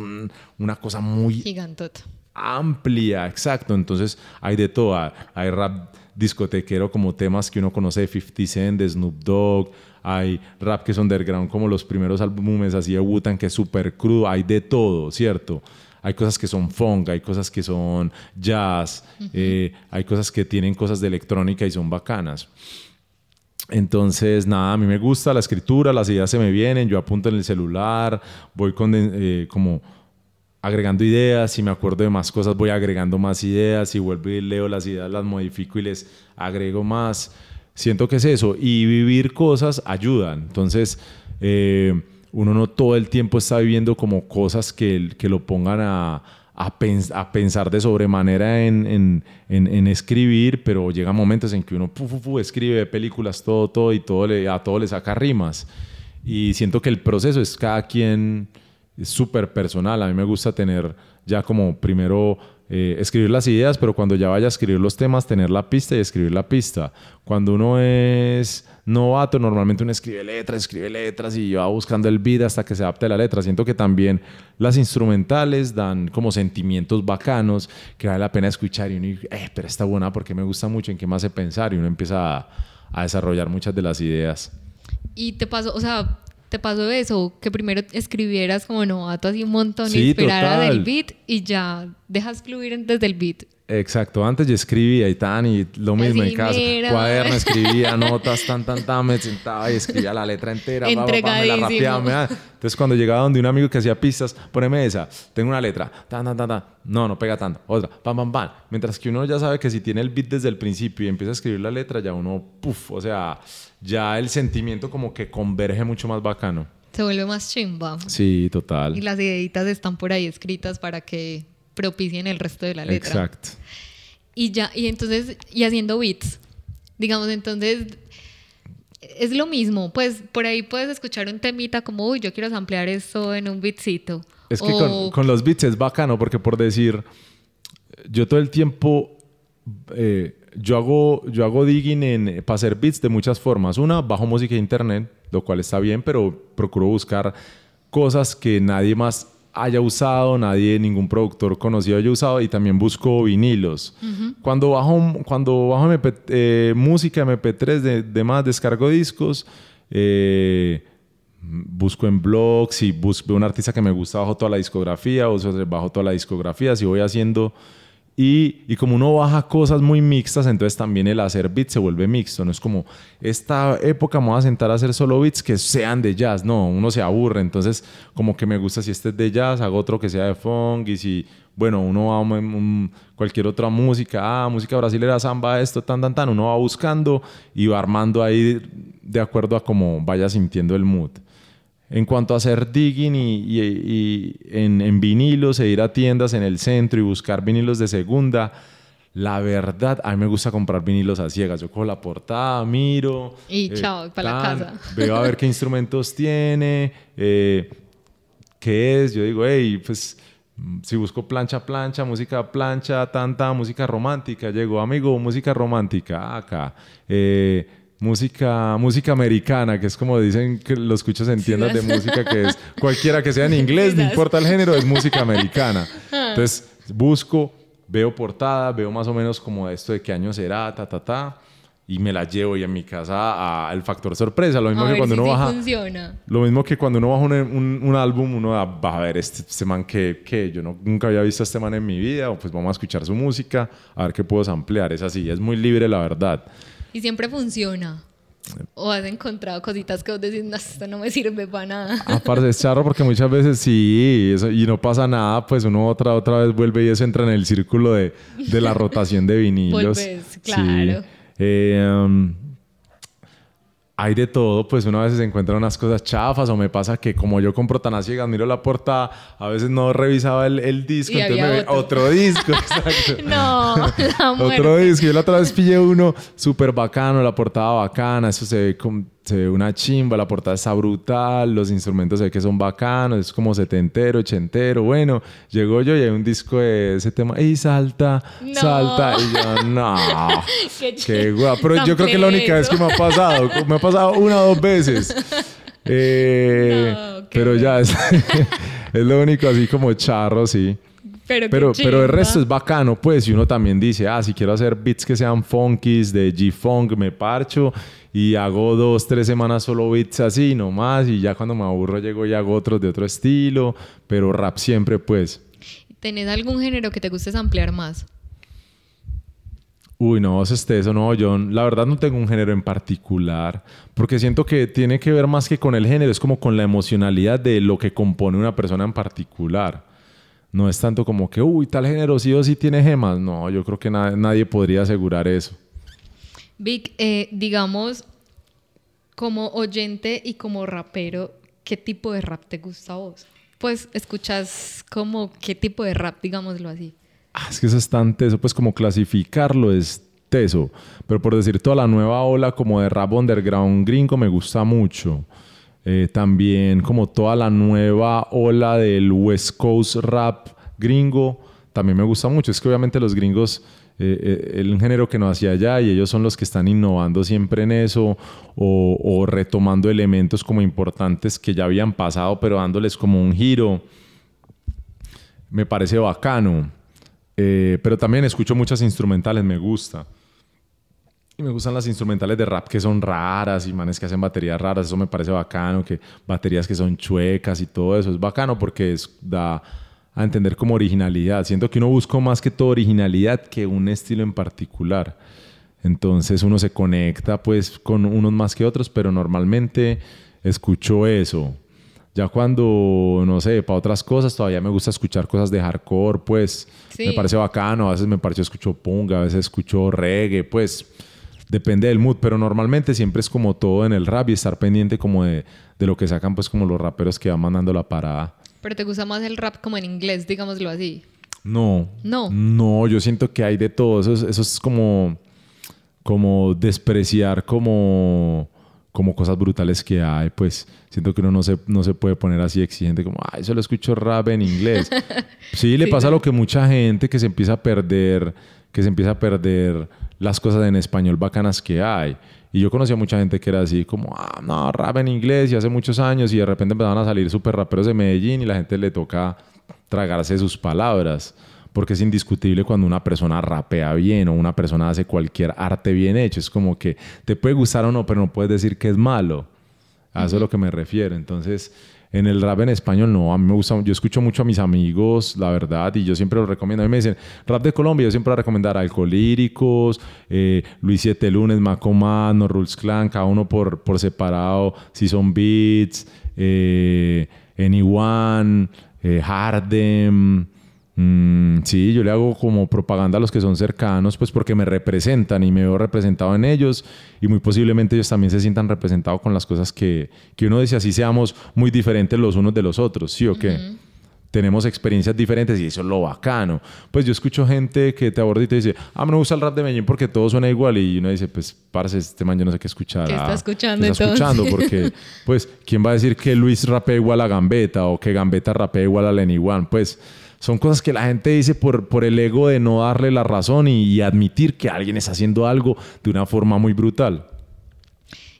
una cosa muy... Gigantota. amplia, exacto. Entonces hay de todo. Hay rap discotequero como temas que uno conoce de 50 Cent, de Snoop Dogg. Hay rap que es underground como los primeros álbumes así de Wutan que es súper crudo. Hay de todo, ¿cierto? Hay cosas que son funk, hay cosas que son jazz, eh, hay cosas que tienen cosas de electrónica y son bacanas. Entonces, nada, a mí me gusta la escritura, las ideas se me vienen, yo apunto en el celular, voy con, eh, como agregando ideas, si me acuerdo de más cosas voy agregando más ideas, si vuelvo y leo las ideas las modifico y les agrego más. Siento que es eso, y vivir cosas ayudan. Entonces, eh, uno no todo el tiempo está viviendo como cosas que, que lo pongan a, a, pensar de sobremanera en, en, escribir, pero llega momentos en que uno escribe películas, todo, todo, y todo le, a todo le saca rimas. Y siento que el proceso es cada quien súper personal. A mí me gusta tener ya como primero eh, escribir las ideas, pero cuando ya vaya a escribir los temas, tener la pista y escribir la pista. Cuando uno es novato, normalmente uno escribe letras, escribe letras y va buscando el beat hasta que se adapte a la letra. Siento que también las instrumentales dan como sentimientos bacanos que vale la pena escuchar y uno dice, eh, pero está buena porque me gusta mucho, en qué me hace pensar y uno empieza a, a desarrollar muchas de las ideas. Y te pasó, o sea, te pasó eso, que primero escribieras como novato así un montón y esperaras el beat y ya dejas fluir desde el beat. Exacto, antes yo escribía y tan, y lo mismo en casa. Cuaderno, escribía notas, tan, tan, tan, me sentaba y escribía la letra entera, me la rapeaba. Entonces, cuando llegaba donde un amigo que hacía pistas, poneme esa, tengo una letra, tan, tan, tan, tan, no, no pega tanto, otra, pam, pam, pam. Mientras que uno ya sabe que si tiene el beat desde el principio y empieza a escribir la letra, ya uno, puff, o sea, ya el sentimiento como que converge mucho más bacano. Se vuelve más chimba. Sí, total. Y las ideitas están por ahí escritas para que propicien el resto de la letra. Exacto. Y ya, y entonces, y haciendo beats. Digamos, entonces, es lo mismo. Pues por ahí puedes escuchar un temita como, uy, yo quiero ampliar esto en un beatcito. Es que con, los beats es bacano, porque por decir, yo todo el tiempo. Eh, yo hago, yo hago digging en, para hacer beats de muchas formas. Una, bajo música de internet, lo cual está bien, pero procuro buscar cosas que nadie más haya usado, nadie, ningún productor conocido haya usado y también busco vinilos. Cuando bajo, cuando bajo eh, música MP3 de, de, más, descargo discos, eh, busco en blogs y busco un artista que me gusta bajo toda la discografía o bajo toda la discografía, si voy haciendo y, como uno baja cosas muy mixtas, entonces también el hacer beats se vuelve mixto. No es como, esta época me voy a sentar a hacer solo beats que sean de jazz. No, uno se aburre. Entonces, como que me gusta si este es de jazz, hago otro que sea de funk. Y si, bueno, uno va a cualquier otra música, ah, música brasilera, samba, esto, tan, tan, tan. Uno va buscando y va armando ahí de acuerdo a cómo vaya sintiendo el mood. En cuanto a hacer digging y, en, vinilos e ir a tiendas en el centro y buscar vinilos de segunda, la verdad, a mí me gusta comprar vinilos a ciegas. Yo cojo la portada, miro. Y eh, chao, para la casa. Veo a ver qué instrumentos tiene, eh, qué es. Yo digo, hey, pues si busco plancha, plancha, música plancha, tanta música romántica, llego, amigo, música romántica, acá. Eh, música, música americana, que es como dicen que los escuchos en tiendas de música, que es cualquiera que sea en inglés, no importa el género, es música americana. Entonces busco, veo portada, veo más o menos como esto de qué año será, ta, ta, ta. Y me la llevo y en mi casa al factor sorpresa. Lo mismo que cuando uno baja. Lo mismo que cuando uno baja un, un, álbum, uno va a ver este, este man que, que yo no, nunca había visto a este man en mi vida. O pues vamos a escuchar su música, a ver qué puedo ampliar. Es así, es muy libre la verdad. Y siempre funciona. O has encontrado cositas que vos decís, no, esto no me sirve para nada. Aparte es charro porque muchas veces sí, eso, y no pasa nada, pues uno otra, otra vez vuelve y eso entra en el círculo de, de la rotación de vinilos. Vuelves, claro. Sí. Eh, um, hay de todo, pues uno a veces encuentra unas cosas chafas o me pasa que como yo compro tan a ciegas, miro la portada, a veces no revisaba el, el disco, entonces otro. otro. disco, exacto. no, la Otro disco, yo la otra vez pillé uno súper bacano, la portada bacana, eso se ve como se ve una chimba, la portada está brutal, los instrumentos se ve que son bacanos, es como setentero, ochentero, bueno, llegó yo y hay un disco de ese tema, y salta, salta, y yo, no, qué, guapo, pero yo creo que es la única vez que me ha pasado, me ha pasado una o dos veces, eh, pero ya es, es lo único así como charro, sí. pero, pero, pero el resto es bacano, pues, y uno también dice, ah, si quiero hacer beats que sean funkies, de G-Funk, me parcho y hago dos, tres semanas solo beats así, nomás, y ya cuando me aburro llego y hago otros de otro estilo, pero rap siempre, pues. ¿Tenés algún género que te guste ampliar más? Uy, no, es eso, no, yo la verdad no tengo un género en particular, porque siento que tiene que ver más que con el género, es como con la emocionalidad de lo que compone una persona en particular. No es tanto como que, uy, tal género sí o sí tiene gemas. No, yo creo que nadie podría asegurar eso. Vic, eh, digamos, como oyente y como rapero, ¿qué tipo de rap te gusta a vos? Pues escuchas como qué tipo de rap, digámoslo así. Ah, es que eso es tan teso, pues como clasificarlo es teso. Pero por decir, toda la nueva ola como de rap underground gringo me gusta mucho. Eh, también como toda la nueva ola del West Coast rap gringo, también me gusta mucho. Es que obviamente los gringos, eh, eh, el género que no hacía allá y ellos son los que están innovando siempre en eso o, retomando elementos como importantes que ya habían pasado pero dándoles como un giro. Me parece bacano. pero también escucho muchas instrumentales, me gusta. Y me gustan las instrumentales de rap que son raras y manes que hacen baterías raras. Eso me parece bacano, que baterías que son chuecas y todo eso. Es bacano porque es, da a entender como originalidad. Siento que uno busca más que todo originalidad que un estilo en particular. Entonces uno se conecta pues con unos más que otros, pero normalmente escucho eso. Ya cuando, no sé, para otras cosas, todavía me gusta escuchar cosas de hardcore, pues me parece bacano. A veces me parece escucho punk, a veces escucho reggae, pues depende del mood, pero normalmente siempre es como todo en el rap y estar pendiente como de, de lo que sacan pues como los raperos que van mandando la parada. Pero te gusta más el rap como en inglés, digámoslo así. No. No. No, yo siento que hay de todo. Eso es, eso es como, como despreciar como, como cosas brutales que hay. Pues siento que uno no se, no se puede poner así exigente como, ay, solo escucho rap en inglés. sí, le pasa lo que mucha gente que se empieza a perder, que se empieza a perder las cosas en español bacanas que hay. Y yo conocí a mucha gente que era así como, ah, no, rap en inglés y hace muchos años y de repente empezaban a salir súper raperos de Medellín y la gente le toca tragarse sus palabras. Porque es indiscutible cuando una persona rapea bien o una persona hace cualquier arte bien hecho. Es como que te puede gustar o no, pero no puedes decir que es malo. A eso es lo que me refiero. Entonces, en el rap en español no, a mí me gusta, yo escucho mucho a mis amigos, la verdad, y yo siempre lo recomiendo. A mí me dicen, rap de Colombia, yo siempre voy a recomendar Alcolíricos, eh, Luis Siete Lunes, Macoman, No Rules Clan, cada uno por, por separado, si son Beats, eh, Anyone, eh, Hardem, Mm, sí, yo le hago como propaganda a los que son cercanos, pues porque me representan y me veo representado en ellos y muy posiblemente ellos también se sientan representados con las cosas que, que uno dice, así seamos muy diferentes los unos de los otros, ¿sí o qué? Tenemos experiencias diferentes y eso es lo bacano. Pues yo escucho gente que te aborda y te dice, ah, me gusta el rap de Medellín porque todo suena igual y uno dice, pues, parce, este man yo no sé qué escuchar. ¿Qué está escuchando ¿qué está escuchando? Porque, pues, ¿quién va a decir que Luis rapea igual a Gambetta o que Gambetta rapea igual a Lenny One? Pues son cosas que la gente dice por, por el ego de no darle la razón y, admitir que alguien está haciendo algo de una forma muy brutal.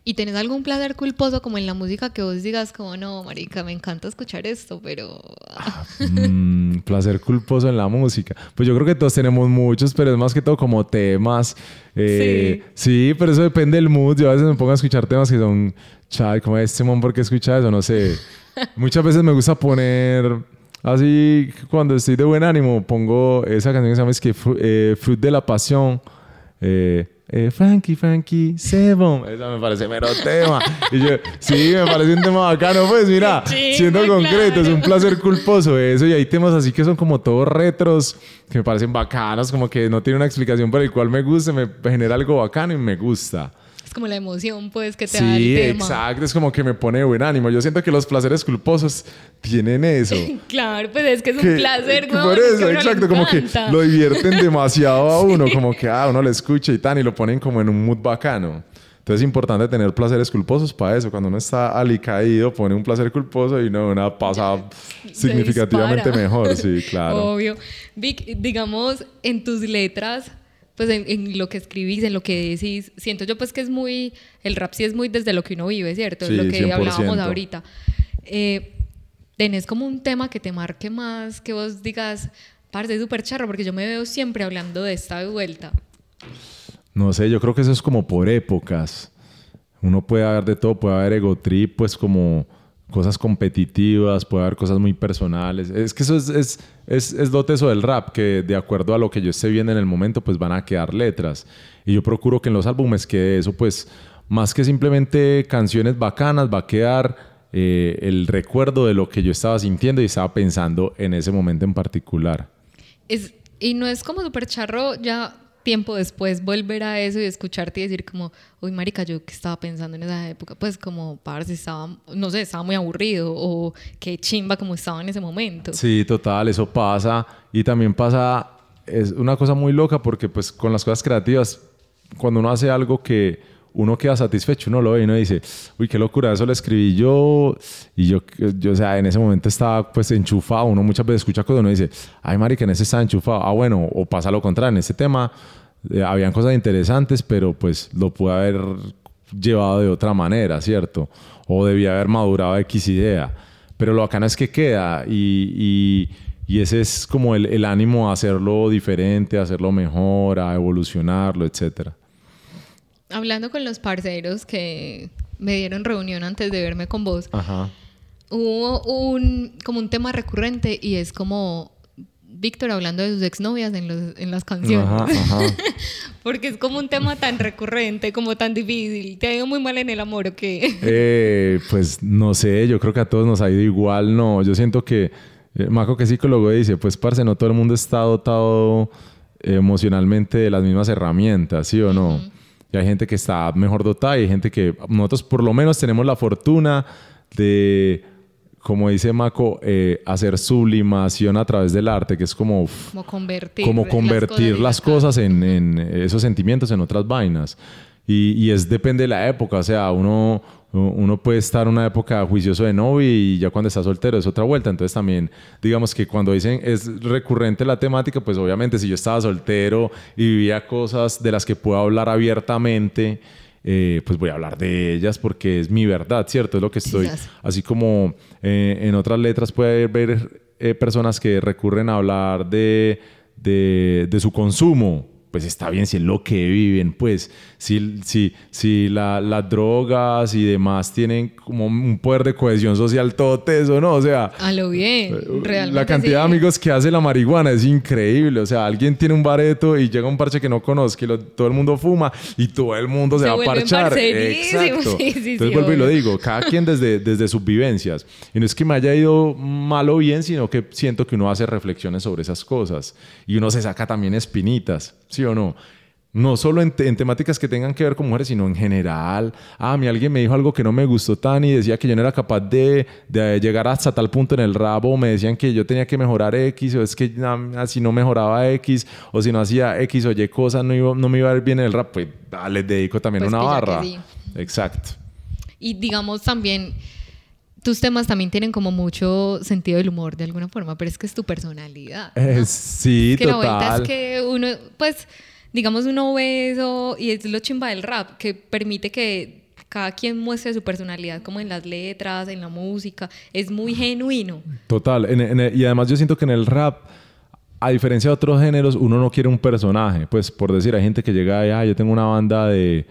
¿Y tenés algún placer culposo como en la música que vos digas como, no, marica, me encanta escuchar esto, pero... Ah, mm, placer culposo en la música. Pues yo creo que todos tenemos muchos, pero es más que todo como temas. Eh, sí. sí. pero eso depende del mood. Yo a veces me pongo a escuchar temas que son, chay, como este mon, ¿por qué escucha eso? No sé. Muchas veces me gusta poner Así cuando estoy de buen ánimo pongo esa canción que se llama es que, eh, Fruit de la Pasión. Eh, eh, Frankie, Frankie, Sebon. Esa me parece mero tema. Y yo, sí, me parece un tema bacano. Pues mira, siendo concreto, es un placer culposo eso. Y hay temas así que son como todos retros, que me parecen bacanos, como que no tiene una explicación por el cual me gusta, me genera algo bacano y me gusta como la emoción, pues, que te da el tema. exacto. Es como que me pone buen ánimo. Yo siento que los placeres culposos tienen eso. claro, pues es que es un placer, ¿no? Por eso, exacto. Como que lo divierten demasiado a uno. Como que, ah, uno le escucha y tan, y lo ponen como en un mood bacano. Entonces es importante tener placeres culposos para eso. Cuando uno está alicaído, pone un placer culposo y no una pasa significativamente mejor. Sí, claro. Obvio. Vic, digamos, en tus letras pues en, lo que escribís, en lo que decís, siento yo pues que es muy, el rap sí es muy desde lo que uno vive, ¿cierto? lo que hablábamos ahorita. Eh, ¿Tenés como un tema que te marque más, que vos digas, Parce, súper charro, porque yo me veo siempre hablando de esta vuelta. No sé, yo creo que eso es como por épocas. Uno puede haber de todo, puede haber ego trip, pues como cosas competitivas, puede haber cosas muy personales. Es que eso es, es, es, es lo teso del rap, que de acuerdo a lo que yo esté viendo en el momento, pues van a quedar letras. Y yo procuro que en los álbumes quede eso, pues más que simplemente canciones bacanas, va a quedar eh, el recuerdo de lo que yo estaba sintiendo y estaba pensando en ese momento en particular. Es, y no es como súper charro ya tiempo después volver a eso y escucharte y decir como, uy, marica, yo que estaba pensando en esa época, pues como, si estaba, no sé, estaba muy aburrido o qué chimba como estaba en ese momento. Sí, total, eso pasa. Y también pasa, es una cosa muy loca porque pues con las cosas creativas, cuando uno hace algo que uno queda satisfecho, uno lo ve y uno dice, uy, qué locura, eso lo escribí yo, y yo, yo, o sea, en ese momento estaba pues enchufado, uno muchas veces escucha cosas, uno dice, ay, marica, en ese está enchufado, ah, bueno, o pasa lo contrario, en este tema eh, habían cosas interesantes, pero pues lo pude haber llevado de otra manera, ¿cierto? O debía haber madurado X idea, pero lo bacano es que queda y, y, ese es como el, el ánimo a hacerlo diferente, a hacerlo mejor, a evolucionarlo, etcétera hablando con los parceros que me dieron reunión antes de verme con vos, hubo un, como un tema recurrente y es como Víctor hablando de sus exnovias en, los, en las canciones. Porque es como un tema tan recurrente, como tan difícil. ¿Te ha ido muy mal en el amor o qué? Eh, pues no sé, yo creo que a todos nos ha ido igual, no. Yo siento que, eh, Maco que es psicólogo dice, pues parce, no todo el mundo está dotado emocionalmente de las mismas herramientas, ¿sí o no? Hay gente que está mejor dotada y hay gente que nosotros por lo menos tenemos la fortuna de, como dice Mako, eh, hacer sublimación a través del arte, que es como, como convertir, como convertir las cosas, en, en, esos sentimientos en otras vainas. Y, y, es depende de la época, o sea, uno uno puede estar en una época juicioso de novio y ya cuando está soltero es otra vuelta. Entonces también, digamos que cuando dicen es recurrente la temática, pues obviamente si yo estaba soltero y vivía cosas de las que puedo hablar abiertamente, eh, pues voy a hablar de ellas porque es mi verdad, ¿cierto? Es lo que estoy. Así como eh, en otras letras puede haber eh, personas que recurren a hablar de, de, de su consumo pues está bien si es lo que viven, pues si, si, si la, las drogas y demás tienen como un poder de cohesión social todo eso, ¿no? O sea... A lo bien, eh, realmente. La cantidad de amigos que hace la marihuana es increíble, o sea, alguien tiene un bareto y llega un parche que no conozca y todo el mundo fuma y todo el mundo se, va a parchar. Exacto. Entonces vuelvo y lo digo, cada quien desde, desde sus vivencias. Y no es que me haya ido mal o bien, sino que siento que uno hace reflexiones sobre esas cosas y uno se saca también espinitas. ¿Sí o no? No solo en, temáticas que tengan que ver con mujeres, sino en general. Ah, a mí alguien me dijo algo que no me gustó tan y decía que yo no era capaz de, llegar hasta tal punto en el rabo. Me decían que yo tenía que mejorar X o es que si no mejoraba X o si no hacía X o Y cosas no, no me iba a ir bien en el rap. Pues les dedico también pues una barra. Exacto. Y digamos también tus temas también tienen como mucho sentido del humor de alguna forma, pero es que es tu personalidad. sí, es que total. la vuelta es que uno, pues, digamos, uno ve eso y es lo chimba del rap, que permite que cada quien muestre su personalidad como en las letras, en la música, es muy genuino. Total, y además yo siento que en el rap a diferencia de otros géneros, uno no quiere un personaje. Pues por decir, hay gente que llega y, ah, yo tengo una banda de,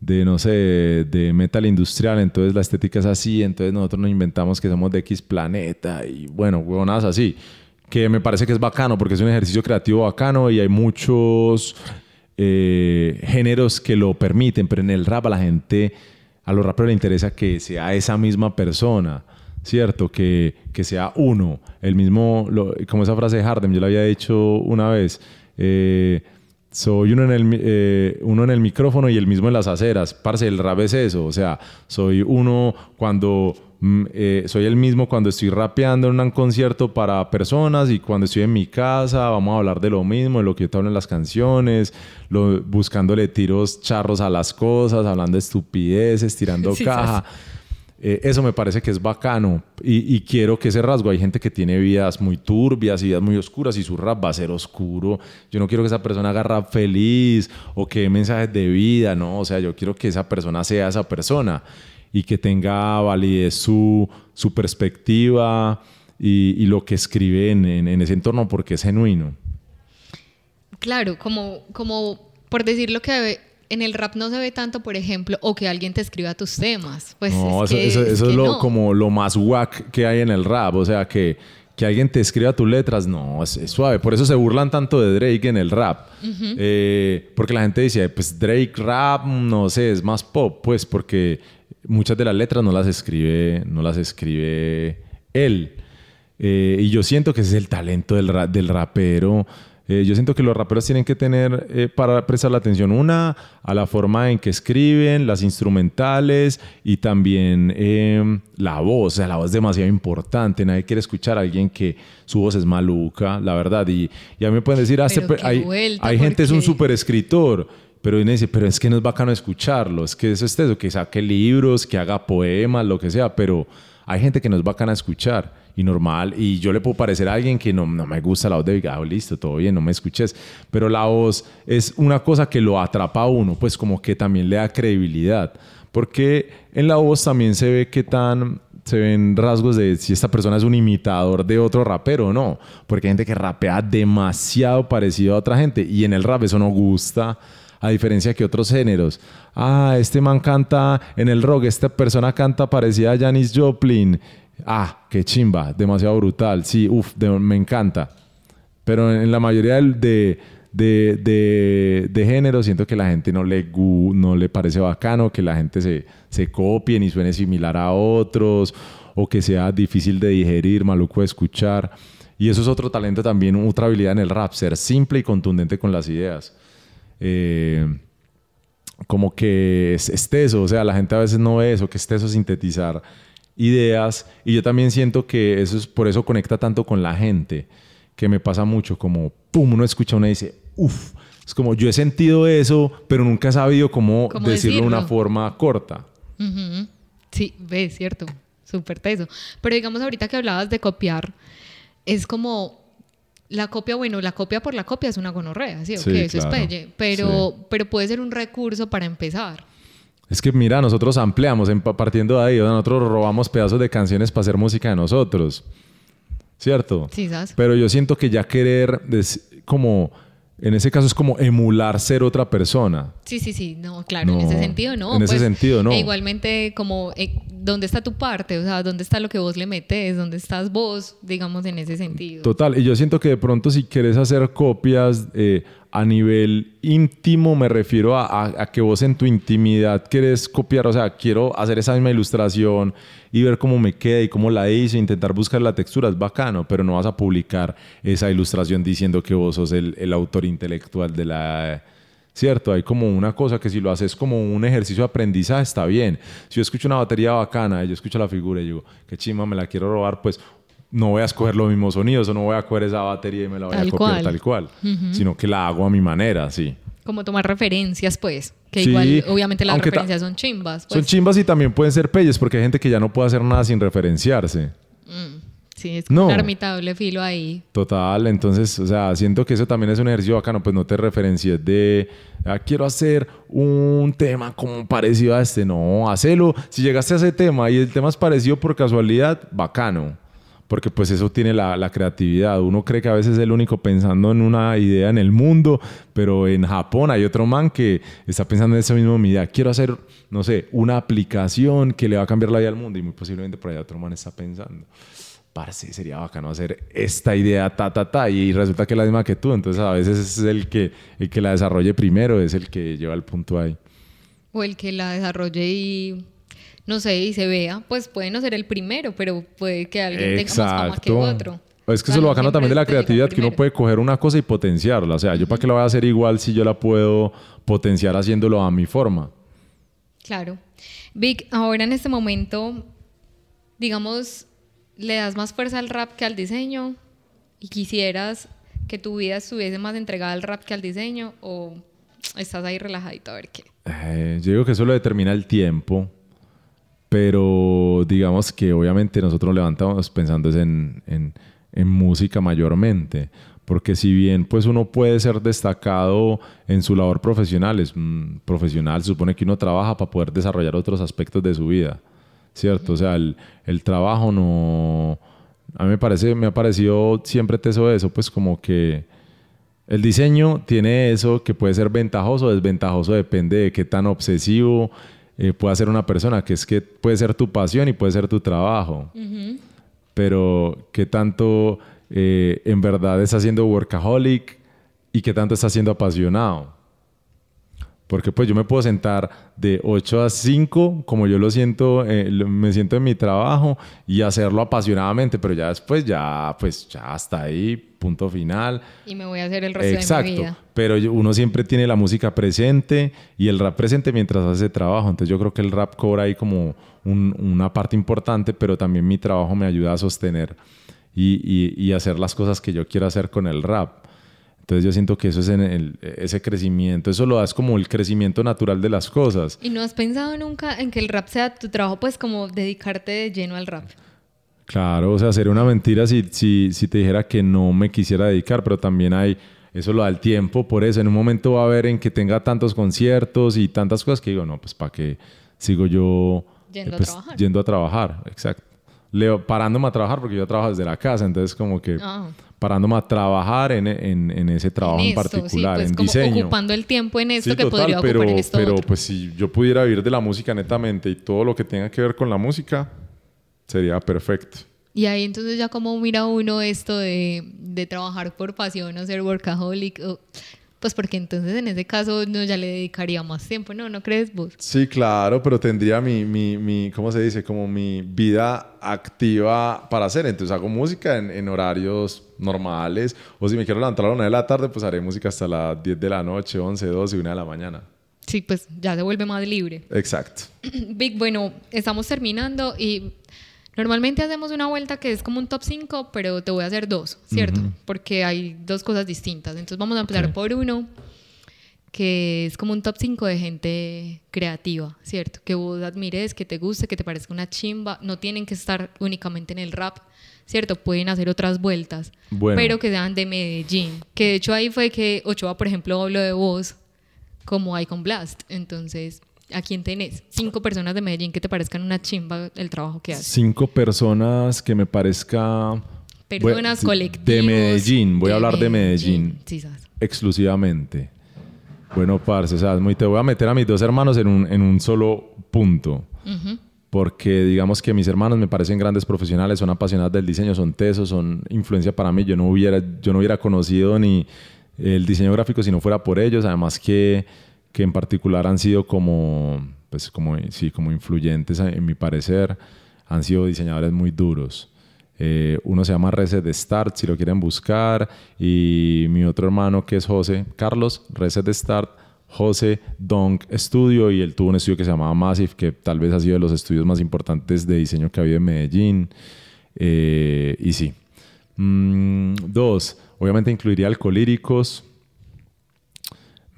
de, no sé, de metal industrial, entonces la estética es así, entonces nosotros nos inventamos que somos de X planeta y bueno, huevonadas así, que me parece que es bacano porque es un ejercicio creativo bacano y hay muchos eh, géneros que lo permiten, pero en el rap a la gente, a los raperos le interesa que sea esa misma persona. ¿Cierto? Que, que sea uno, el mismo, como esa frase de Harden, yo la había dicho una vez, eh, soy uno en, el, eh, uno en el micrófono y el mismo en las aceras. Parce, el rap es eso. O sea, soy uno cuando. Mm, eh, soy el mismo cuando estoy rapeando en un concierto para personas y cuando estoy en mi casa. Vamos a hablar de lo mismo, de lo que yo te hablo en las canciones, lo, buscándole tiros charros a las cosas, hablando de estupideces, tirando caja. Eh, eso me parece que es bacano y, quiero que ese rasgo, hay gente que tiene vidas muy turbias, vidas muy oscuras y su rap va a ser oscuro. Yo no quiero que esa persona haga rap feliz o que dé mensajes de vida, no, o sea, yo quiero que esa persona sea esa persona y que tenga validez su, su perspectiva y, lo que escribe en, en, ese entorno porque es genuino. Claro, como, como por decir lo que en el rap no se ve tanto, por ejemplo, o que alguien te escriba tus temas. Pues no, eso, es, lo, como lo más guac que hay en el rap. O sea, que, que alguien te escriba tus letras, no, es, suave. Por eso se burlan tanto de Drake en el rap. Eh, porque la gente dice, pues Drake rap, no sé, es más pop. Pues porque muchas de las letras no las escribe, no las escribe él. Eh, y yo siento que ese es el talento del, del rapero eh, yo siento que los raperos tienen que tener eh, para prestar la atención una a la forma en que escriben, las instrumentales y también em, la voz. O sea, la voz es demasiado importante. Nadie quiere escuchar a alguien que su voz es maluca, la verdad. Y, y a mí me pueden decir, ah, hay, hay gente es un súper escritor. Pero uno dice, pero es que no es bacano escucharlo, es que eso es eso, que saque libros, que haga poemas, lo que sea, pero hay gente que no es bacana escuchar y normal. Y yo le puedo parecer a alguien que no, no me gusta la voz de ah, listo, todo bien, no me escuches. Pero la voz es una cosa que lo atrapa a uno, pues como que también le da credibilidad. Porque en la voz también se ve que tan se ven rasgos de si esta persona es un imitador de otro rapero o no. Porque hay gente que rapea demasiado parecido a otra gente y en el rap eso no gusta a diferencia que otros géneros. Ah, este man canta en el rock, esta persona canta parecida a Janis Joplin ah, qué chimba, demasiado brutal, sí, uff, me encanta. Pero en, la mayoría de, de, de, género siento que la gente no le, no le parece bacano, que la gente se, se copie ni suene similar a otros, o que sea difícil de digerir, maluco de escuchar. Y eso es otro talento también, otra habilidad en el rap, ser simple y contundente con las ideas. Eh, como que es, eso, o sea, la gente a veces no ve eso, que es eso sintetizar ideas y yo también siento que eso es por eso conecta tanto con la gente, que me pasa mucho como pum, uno escucha una y dice, uff, es como yo he sentido eso, pero nunca he sabido cómo, decirlo, de una forma corta. Sí, es cierto, súper teso. Pero digamos ahorita que hablabas de copiar, es como la copia, bueno, la copia por la copia es una gonorrea, ¿sí? eso es pelle, pero, pero puede ser un recurso para empezar. Es que mira, nosotros ampliamos partiendo de ahí, nosotros robamos pedazos de canciones para hacer música de nosotros. ¿Cierto? Sí, ¿sabes? Pero yo siento que ya querer como en ese caso es como emular ser otra persona. Sí, sí, sí, no, claro, en ese sentido no. En ese pues, sentido no. E igualmente como, eh, ¿dónde está tu parte? O sea, ¿dónde está lo que vos le metes? ¿Dónde estás vos? Digamos, en ese sentido. Total, y yo siento que de pronto si quieres hacer copias, eh, a nivel íntimo me refiero a, que vos en tu intimidad quieres copiar, o sea, quiero hacer esa misma ilustración y ver cómo me queda y cómo la hice, intentar buscar la textura, es bacano, pero no vas a publicar esa ilustración diciendo que vos sos el, autor intelectual de la... ¿Cierto? Hay como una cosa que si lo haces como un ejercicio de aprendizaje está bien. Si yo escucho una batería bacana y yo escucho la figura y digo, qué chima, me la quiero robar, pues no voy a escoger los mismos sonidos o no voy a coger esa batería y me la voy a copiar tal cual, sino que la hago a mi manera, sí. Como tomar referencias, pues. Que igual, obviamente, las referencias son chimbas. Son pues. chimbas y también pueden ser pelles, porque hay gente que ya no puede hacer nada sin referenciarse. Mm, sí, es no. un armitable filo ahí. Total, entonces, o sea, siento que eso también es un ejercicio bacano, pues no te referencies de, ah, quiero hacer un tema como parecido a este. No, hacelo. Si llegaste a ese tema y el tema es parecido por casualidad, bacano porque pues eso tiene la, creatividad. Uno cree que a veces es el único pensando en una idea en el mundo, pero en Japón hay otro man que está pensando en esa misma idea. Quiero hacer, no sé, una aplicación que le va a cambiar la vida al mundo y muy posiblemente por ahí otro man está pensando. Parce, sería bacano hacer esta idea, ta, ta, ta, y resulta que es la misma que tú. Entonces a veces es el que, el que la desarrolle primero, es el que lleva el punto ahí. O el que la desarrolle y no sé, y se vea, pues puede no ser el primero, pero puede que alguien tenga más fama que otro. Es que eso es lo bacano también de la creatividad, que uno puede coger una cosa y potenciarla. O sea, yo para qué la voy a hacer igual si yo la puedo potenciar haciéndolo a mi forma. Claro. Vic, ahora en este momento, digamos, le das más fuerza al rap que al diseño y quisieras que tu vida estuviese más entregada al rap que al diseño o estás ahí relajadito a ver qué. Eh, yo digo que eso lo determina el tiempo pero digamos que obviamente nosotros levantamos pensando en, en, en, música mayormente, porque si bien pues uno puede ser destacado en su labor profesional, es profesional, supone que uno trabaja para poder desarrollar otros aspectos de su vida, ¿cierto? O sea, el, el trabajo no, A mí me, parece, me ha parecido siempre teso eso, pues como que el diseño tiene eso que puede ser ventajoso o desventajoso, depende de qué tan obsesivo eh, pueda ser una persona, que es que puede ser tu pasión y puede ser tu trabajo. Pero qué tanto eh, en verdad está siendo workaholic y qué tanto está siendo apasionado. Porque pues yo me puedo sentar de 8 a 5, como yo lo siento, eh, me siento en mi trabajo y hacerlo apasionadamente, pero ya después ya, pues ya hasta ahí, punto final. Y me voy a hacer el resto de mi vida. pero uno siempre tiene la música presente y el rap presente mientras hace trabajo. Entonces yo creo que el rap cobra ahí como una parte importante, pero también mi trabajo me ayuda a sostener y, y hacer las cosas que yo quiero hacer con el rap. Entonces yo siento que eso es en el, ese crecimiento, eso lo das como el crecimiento natural de las cosas. ¿Y no has pensado nunca en que el rap sea tu trabajo, pues como dedicarte de lleno al rap? Claro, o sea, sería una mentira si, si, si te dijera que no me quisiera dedicar, pero también hay, eso lo da el tiempo, por eso en un momento va a haber en que tenga tantos conciertos y tantas cosas que digo, no, pues para qué sigo yo yendo, a pues, trabajar. yendo a trabajar, exacto. Leo, parándome a trabajar porque yo trabajo desde la casa, entonces como que... Ah parándome a trabajar en, en, en ese trabajo en, particular, pues, en como diseño. Ocupando el tiempo en esto que podría ocupar pero, en esto Pero pues si yo pudiera vivir de la música netamente y todo lo que tenga que ver con la música, sería perfecto. Y ahí entonces ya como mira uno esto de, de trabajar por pasión o ser workaholic, pues porque entonces en ese caso no ya le dedicaría más tiempo, ¿no? ¿No crees vos? Sí, claro, pero tendría mi, mi, mi ¿cómo se dice? Como mi vida activa para hacer. Entonces hago música en, en, horarios normales. O si me quiero levantar a la una de la tarde, pues haré música hasta las 10 de la noche, 11, 12 y 1 de la mañana. Sí, pues ya se vuelve más libre. Exacto. Vic, bueno, estamos terminando y Normalmente hacemos una vuelta que es como un top 5, pero te voy a hacer dos, ¿cierto? Porque hay dos cosas distintas. Entonces vamos a empezar por uno, que es como un top 5 de gente creativa, ¿cierto? Que vos admires, que te guste, que te parezca una chimba. No tienen que estar únicamente en el rap, ¿cierto? Pueden hacer otras vueltas, pero que sean de Medellín. Que de hecho ahí fue que Ochoa, por ejemplo, habló de vos como Icon Blast. Entonces, ¿A quién tenés? Cinco personas de Medellín que te parezcan una chimba el trabajo que haces. Cinco personas que me parezca... Personas colectivas. De Medellín, voy a hablar de Medellín. Sí, sabes. Exclusivamente. Bueno, parce, o sea, muy, te voy a meter a mis dos hermanos en un, en un solo punto. Porque digamos que mis hermanos me parecen grandes profesionales, son apasionados del diseño, son tesos, son influencia para mí. Yo no hubiera, yo no hubiera conocido ni el diseño gráfico si no fuera por ellos. Además que que en particular han sido como, pues como, sí, como influyentes en mi parecer, han sido diseñadores muy duros. Eh, uno se llama Reset Start, si lo quieren buscar, y mi otro hermano que es José Carlos, Reset Start, José Dong Studio, y él tuvo un estudio que se llamaba Massive, que tal vez ha sido de los estudios más importantes de diseño que ha habido en Medellín. Eh, y sí. Mm, dos, obviamente incluiría Alcolíricos,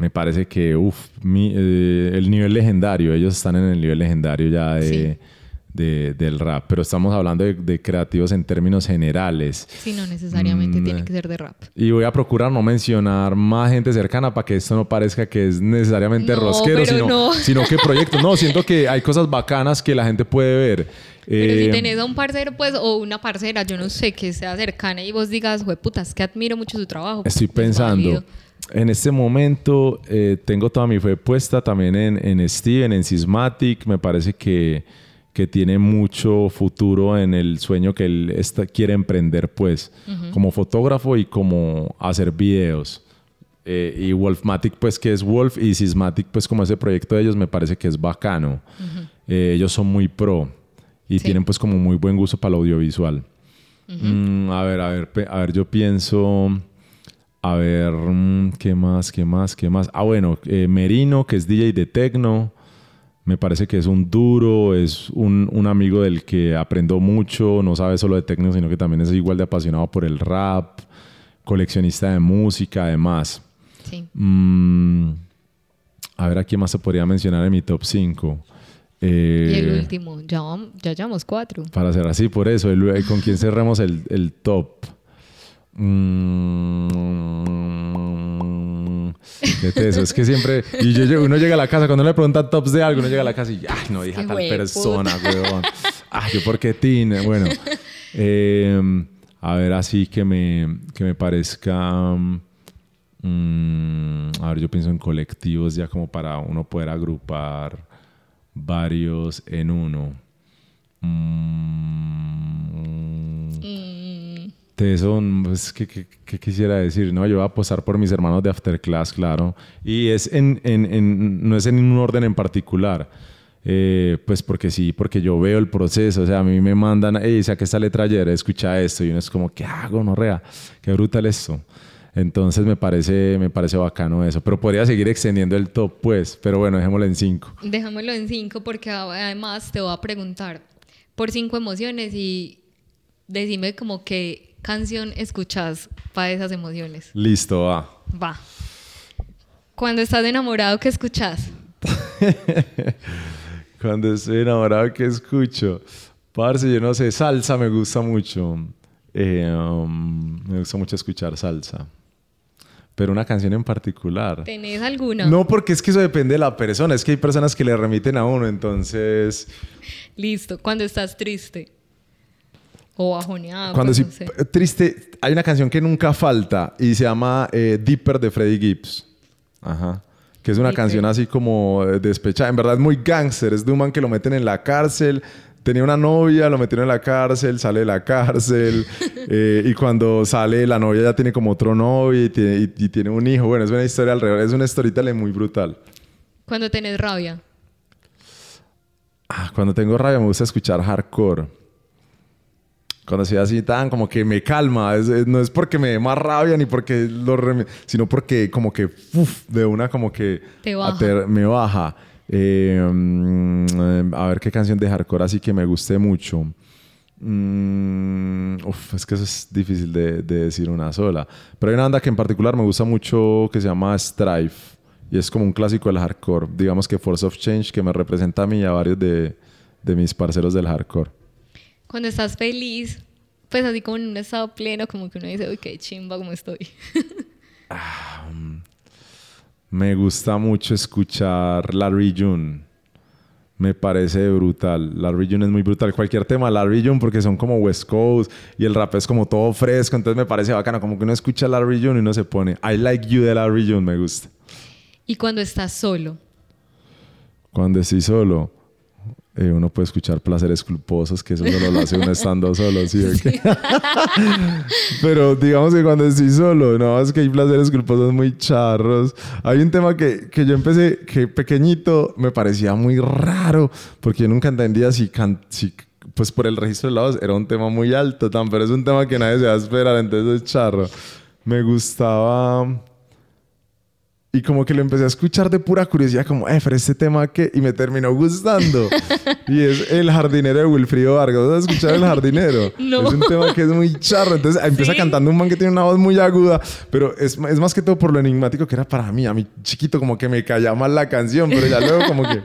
me parece que, uff, eh, el nivel legendario, ellos están en el nivel legendario ya de, del rap, pero estamos hablando de, creativos en términos generales. Sí, no necesariamente mm, tiene que ser de rap. Y voy a procurar no mencionar más gente cercana para que esto no parezca que es necesariamente rosquero, sino, sino que proyectos. No, siento que hay cosas bacanas que la gente puede ver. Pero si eh, tenés a un parcero, pues, o una parcera, yo no sé, que sea cercana y vos digas, putas, que admiro mucho su trabajo. Estoy pensando en este momento eh, tengo toda mi fe puesta también en, en Steven, en Sysmatic. Me parece que, que, tiene mucho futuro en el sueño que él está, quiere emprender, pues, como fotógrafo y como hacer videos. Eh, y Wolfmatic, pues, que es Wolf, y Sysmatic, pues, como ese proyecto de ellos, me parece que es bacano. Eh, ellos son muy pro y tienen, pues, como muy buen gusto para el audiovisual. Mm, a ver, a ver, a ver, yo pienso. A ver, mm, ¿qué más? ¿Qué más? ¿Qué más? Ah, bueno, eh, Merino, que es DJ de Tecno. Me parece que es un duro, es un, un, amigo del que aprendo mucho, no sabe solo de tecno, sino que también es igual de apasionado por el rap, coleccionista de música, además. Sí. Mm, a ver, ¿a quién más se podría mencionar en mi top 5? y el eh, último, ya, ya llevamos cuatro. Para ser así, por eso, ¿con quién cerremos el, el top? Mm, qué teso. Es que siempre. Y yo, uno llega a la casa, cuando le preguntan tops de algo, uno llega a la casa y. Ay, no, hija tal persona, weón. Ay, yo, ¿por qué Tine? Bueno. Em, a ver, así que me, que me parezca... Mm, a ver, yo pienso en colectivos ya como para uno poder agrupar varios en uno. Mm, mm. Eso, pues, ¿qué, qué, quisiera decir? No, yo voy a posar por mis hermanos de Afterclass, claro. Y es en, en, en, no es en un orden en particular. Eh, pues porque sí, porque yo veo el proceso, o sea, a mí me mandan, hey, saca esta letra ayer, escucha esto, y uno es como, ¿qué hago, no rea? Qué brutal esto. Entonces me parece, me parece bacano eso. Pero podría seguir extendiendo el top, pues. Pero bueno, dejémoslo en cinco. Dejémoslo en cinco porque además te voy a preguntar por cinco emociones y decime como qué canción escuchas para esas emociones. Listo, va. Va. Cuando estás enamorado, ¿qué escuchas? Cuando estoy enamorado, ¿qué escucho? Parce, yo no sé, salsa me gusta mucho. Eh, um, me gusta mucho escuchar salsa pero una canción en particular. ¿Tenés alguna? No, porque es que eso depende de la persona. Es que hay personas que le remiten a uno, entonces. Listo. Cuando estás triste. O bajoneado. Cuando sí, triste, hay una canción que nunca falta y se llama eh, Deeper de Freddie Gibbs. Ajá. Que es una canción así como eh, despechada. En verdad es muy gangster. Es de un man que lo meten en la cárcel tenía una novia, lo metieron en la cárcel, sale de la cárcel eh, y cuando sale la novia ya tiene como otro novio y tiene, un hijo. Bueno, es una historia alrededor, es una storytelling muy brutal. Cuando tenés rabia. Ah, cuando tengo rabia me gusta escuchar hardcore. Cuando soy así tan como que me calma, no es porque me dé más rabia ni porque lo sino porque como que de una como que me baja. Eh, a ver qué canción de hardcore así que me guste mucho. Mm, es que eso es difícil de, decir una sola. Pero hay una banda que en particular me gusta mucho que se llama Strife. Y es como un clásico del hardcore. Digamos que Force of Change, que me representa a mí y a varios de, de mis parceros del hardcore. Cuando estás feliz, pues así como en un estado pleno, como que uno dice, uy, qué chimba como estoy. ah, mm, me gusta mucho escuchar Larry June. Me parece brutal. Larry June es muy brutal. Cualquier tema, Larry June, porque son como West Coast y el rap es como todo fresco. Entonces me parece bacano. Como que uno escucha Larry June y uno se pone I like you de Larry June. Me gusta. ¿Y cuando estás solo? Cuando estoy solo. Eh, uno puede escuchar placeres culposos, que eso solo lo hace uno estando solo, ¿sí? Pero digamos que cuando estoy solo, no, es que hay placeres culposos muy charros. Hay un tema que, que yo empecé, que pequeñito me parecía muy raro, porque yo nunca entendía si, si pues por el registro de la voz era un tema muy alto, tan, pero es un tema que nadie se va a esperar, entonces es charro. Me gustaba y como que lo empecé a escuchar de pura curiosidad, como, eh, pero este tema que... Y me terminó gustando. y es El jardinero de Wilfrido Vargas. ¿Vas a escuchar El jardinero? No. Es un tema que es muy charro. Entonces empieza cantando un man que tiene una voz muy aguda, pero es, es más que todo por lo enigmático que era para mí. A mi chiquito como que me calla mal la canción, pero ya luego como que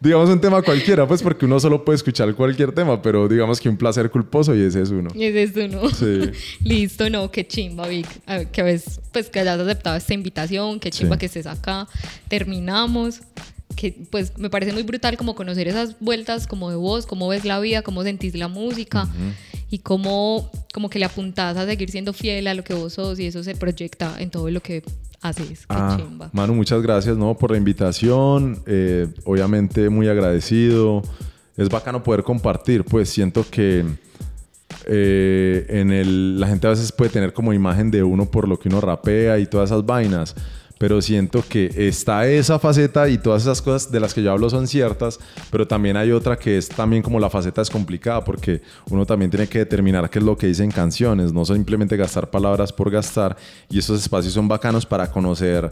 digamos un tema cualquiera, pues porque uno solo puede escuchar cualquier tema, pero digamos que un placer culposo y ese es uno. Y ese es uno. Sí. Listo, no, qué chimba, Vic. que ves, pues que hayas aceptado esta invitación, qué chimba que estés acá. Terminamos. Que pues me parece muy brutal como conocer esas vueltas como de voz, cómo ves la vida, cómo sentís la música y cómo como que le apuntás a seguir siendo fiel a lo que vos sos y eso se proyecta en todo lo que Así es, qué ah, chimba. Manu, muchas gracias ¿no? por la invitación. Eh, obviamente muy agradecido. Es bacano poder compartir, pues siento que eh, en el, la gente a veces puede tener como imagen de uno por lo que uno rapea y todas esas vainas pero siento que está esa faceta y todas esas cosas de las que yo hablo son ciertas, pero también hay otra que es también como la faceta es complicada porque uno también tiene que determinar qué es lo que dicen canciones, no simplemente gastar palabras por gastar y esos espacios son bacanos para conocer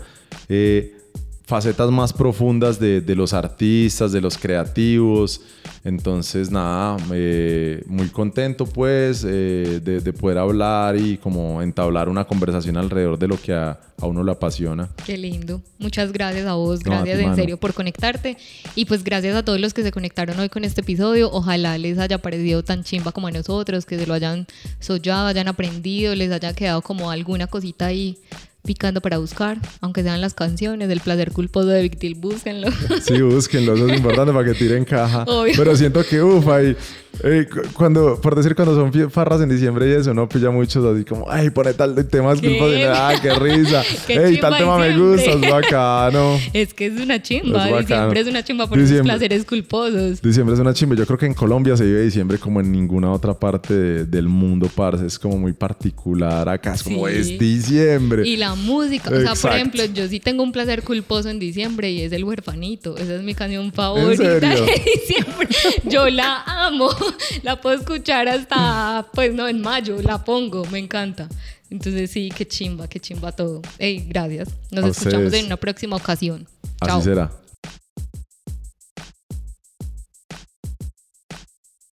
eh, facetas más profundas de, de, los artistas, de los creativos. Entonces, nada, eh, muy contento pues eh, de, de, poder hablar y como entablar una conversación alrededor de lo que a, a uno le apasiona. Qué lindo. Muchas gracias a vos, gracias en serio por conectarte y pues gracias a todos los que se conectaron hoy con este episodio. Ojalá les haya parecido tan chimba como a nosotros, que se lo hayan soñado, hayan aprendido, les haya quedado como alguna cosita ahí picando para buscar, aunque sean las canciones, el placer culposo de Victil, búsquenlo. Sí, búsquenlo, eso es importante para que tiren caja. Pero siento que, uff, ahí, eh, cuando, por decir, cuando son farras en diciembre y eso, no pilla muchos así como, ay, pone tal tema es culposo, ah, qué risa. Ey, tal tema me gusta, es bacano. Es que es una chimba, diciembre es una chimba por esos placeres culposos. Diciembre es una chimba, yo creo que en Colombia se vive diciembre como en ninguna otra parte del mundo, parce, es como muy particular, acá es como es diciembre. Y la música. O sea, por ejemplo, yo sí tengo un placer culposo en diciembre y es El Huerfanito. Esa es mi canción favorita de diciembre. Yo la amo. La puedo escuchar hasta, pues no, en mayo. La pongo, me encanta. Entonces sí, qué chimba, qué chimba todo. Hey, gracias. Nos escuchamos en una próxima ocasión. Así será.